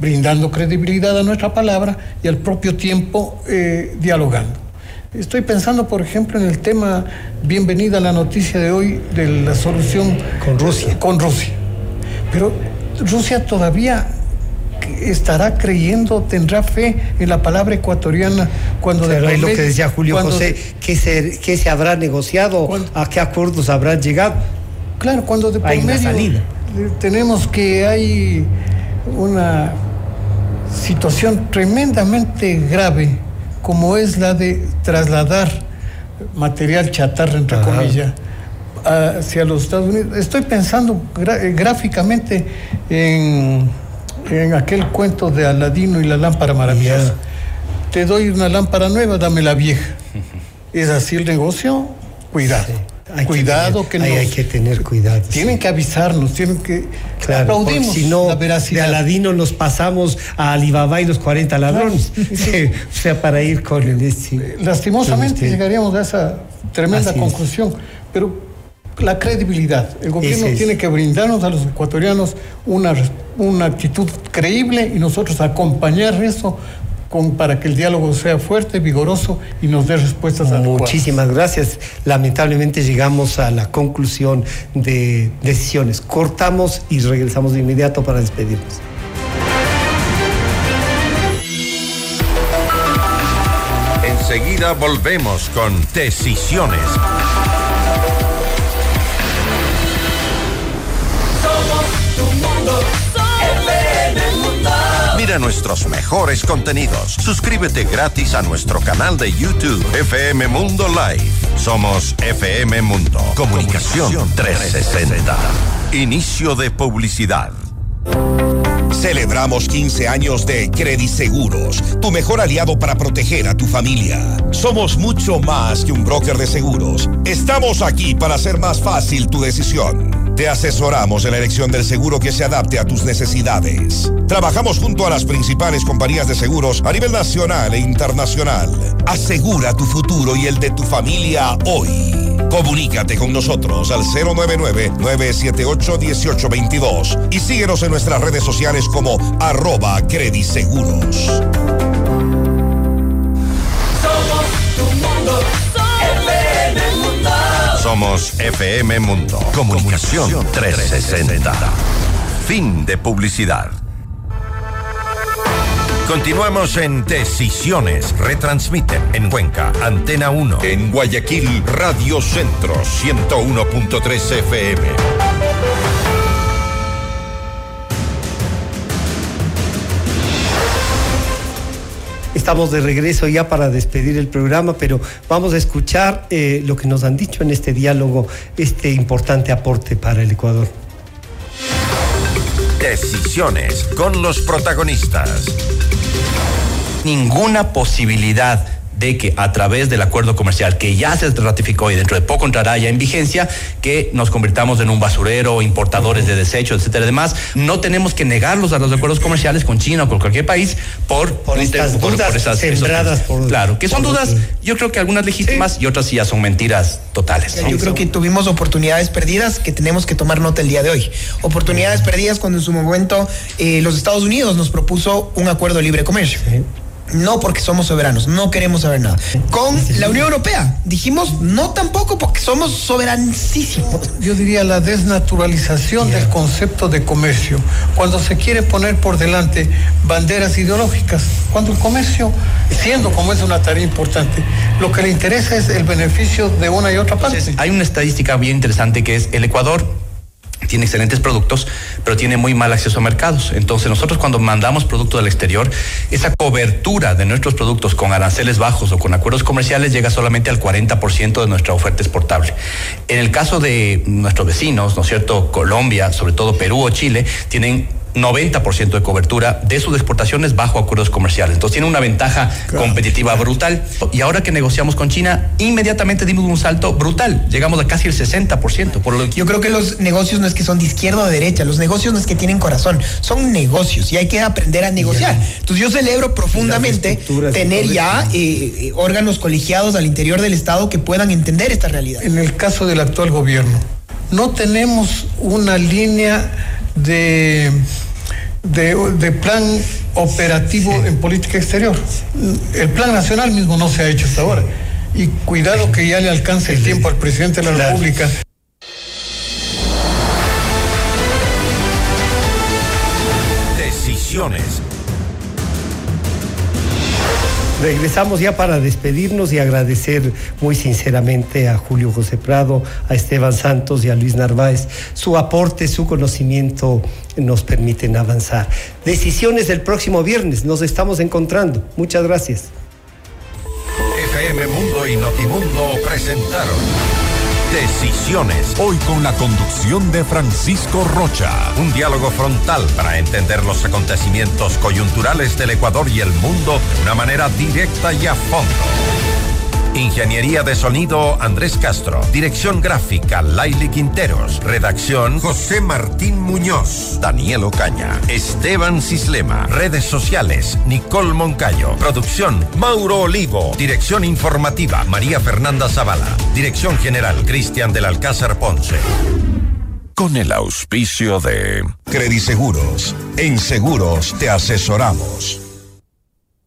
Brindando credibilidad a nuestra palabra y al propio tiempo eh, dialogando. Estoy pensando, por ejemplo, en el tema, bienvenida a la noticia de hoy de la solución con Rusia. Con Rusia. Pero Rusia todavía estará creyendo, tendrá fe en la palabra ecuatoriana cuando de lo que decía Julio José, ¿qué se, qué se habrá negociado? ¿A qué acuerdos habrán llegado? Claro, cuando de por medio tenemos que hay una situación tremendamente grave como es la de trasladar material chatarra, entre comillas, hacia los Estados Unidos. Estoy pensando gráficamente en en aquel cuento de Aladino y la lámpara maravillosa. Te doy una lámpara nueva, dame la vieja. ¿Es así el negocio? Cuidado. cuidado que, hay que tener cuidado. Tienen que avisarnos, tienen que claro, aplaudimos si no, de Aladino nos pasamos a Alibaba y los 40 ladrones. o sea, para ir con el este, Lastimosamente llegaríamos a esa tremenda conclusión. Pero la credibilidad. El gobierno tiene que brindarnos a los ecuatorianos una, una actitud creíble y nosotros acompañar eso con, para que el diálogo sea fuerte, vigoroso y nos dé respuestas adecuadas. Muchísimas gracias. Lamentablemente llegamos a la conclusión de decisiones. Cortamos y regresamos de inmediato para despedirnos. Enseguida volvemos con Decisiones. Mira nuestros mejores contenidos. Suscríbete gratis a nuestro canal de YouTube FM Mundo Live. Somos FM Mundo. Comunicación 360. Inicio de publicidad. Celebramos 15 años de Credit Seguros, tu mejor aliado para proteger a tu familia. Somos mucho más que un broker de seguros. Estamos aquí para hacer más fácil tu decisión. Te asesoramos en la elección del seguro que se adapte a tus necesidades. Trabajamos junto a las principales compañías de seguros a nivel nacional e internacional. Asegura tu futuro y el de tu familia hoy. Comunícate con nosotros al 099-978-1822 y síguenos en nuestras redes sociales como arroba crediseguros. Somos FM Mundo. Comunicación 360. Fin de publicidad. Continuamos en Decisiones. Retransmiten en Cuenca, Antena 1. En Guayaquil, Radio Centro, 101.3 FM. Estamos de regreso ya para despedir el programa, pero vamos a escuchar eh, lo que nos han dicho en este diálogo, este importante aporte para el Ecuador. Decisiones con los protagonistas. Ninguna posibilidad de que a través del acuerdo comercial que ya se ratificó y dentro de poco entrará ya en vigencia, que nos convirtamos en un basurero, importadores de desechos, etcétera, demás. No tenemos que negarlos a los acuerdos comerciales con China o con cualquier país por, por, estas dudas sembradas por, Claro, que son dudas, yo creo que algunas legítimas y otras sí ya son mentiras totales. Yo creo que tuvimos oportunidades perdidas que tenemos que tomar nota el día de hoy. Oportunidades perdidas cuando en su momento eh, los Estados Unidos nos propuso un acuerdo de libre comercio. No porque somos soberanos, no queremos saber nada. Con la Unión Europea dijimos no tampoco porque somos soberanísimos. Yo diría la desnaturalización del concepto de comercio. Cuando se quiere poner por delante banderas ideológicas, cuando el comercio, siendo como es una tarea importante, lo que le interesa es el beneficio de una y otra parte. hay una estadística bien interesante que es el Ecuador tiene excelentes productos, pero tiene muy mal acceso a mercados. Entonces nosotros cuando mandamos productos del exterior, esa cobertura de nuestros productos con aranceles bajos o con acuerdos comerciales llega solamente al 40% de nuestra oferta exportable. En el caso de nuestros vecinos, ¿no es cierto? Colombia, sobre todo Perú o Chile, tienen 90% de cobertura de sus exportaciones bajo acuerdos comerciales. Entonces tiene una ventaja competitiva brutal. Y ahora que negociamos con China, inmediatamente dimos un salto brutal. Llegamos a casi el 60%. Por lo Yo creo que los negocios no es que son de izquierda o de derecha, los negocios no es que tienen corazón, son negocios y hay que aprender a negociar. Entonces yo celebro profundamente tener ya eh, eh, órganos colegiados al interior del Estado que puedan entender esta realidad. En el caso del actual gobierno, no tenemos una línea de, de, plan operativo en política exterior. El plan nacional mismo no se ha hecho hasta ahora. Y cuidado que ya le alcance el tiempo al presidente de la República. Decisiones Regresamos ya para despedirnos y agradecer muy sinceramente a Julio José Prado, a Esteban Santos y a Luis Narváez. Su aporte, su conocimiento nos permiten avanzar. Decisiones del próximo viernes, nos estamos encontrando. Muchas gracias. FM Mundo y Notimundo presentaron. Decisiones. Hoy con la conducción de Francisco Rocha. Un diálogo frontal para entender los acontecimientos coyunturales del Ecuador y el mundo de una manera directa y a fondo. Ingeniería de sonido Andrés Castro. Dirección gráfica Laili Quinteros. Redacción José Martín Muñoz. Daniel Ocaña. Esteban Cislema. Redes sociales Nicole Moncayo. Producción Mauro Olivo. Dirección informativa María Fernanda Zavala. Dirección general Cristian del Alcázar Ponce. Con el auspicio de Crediseguros. En seguros te asesoramos.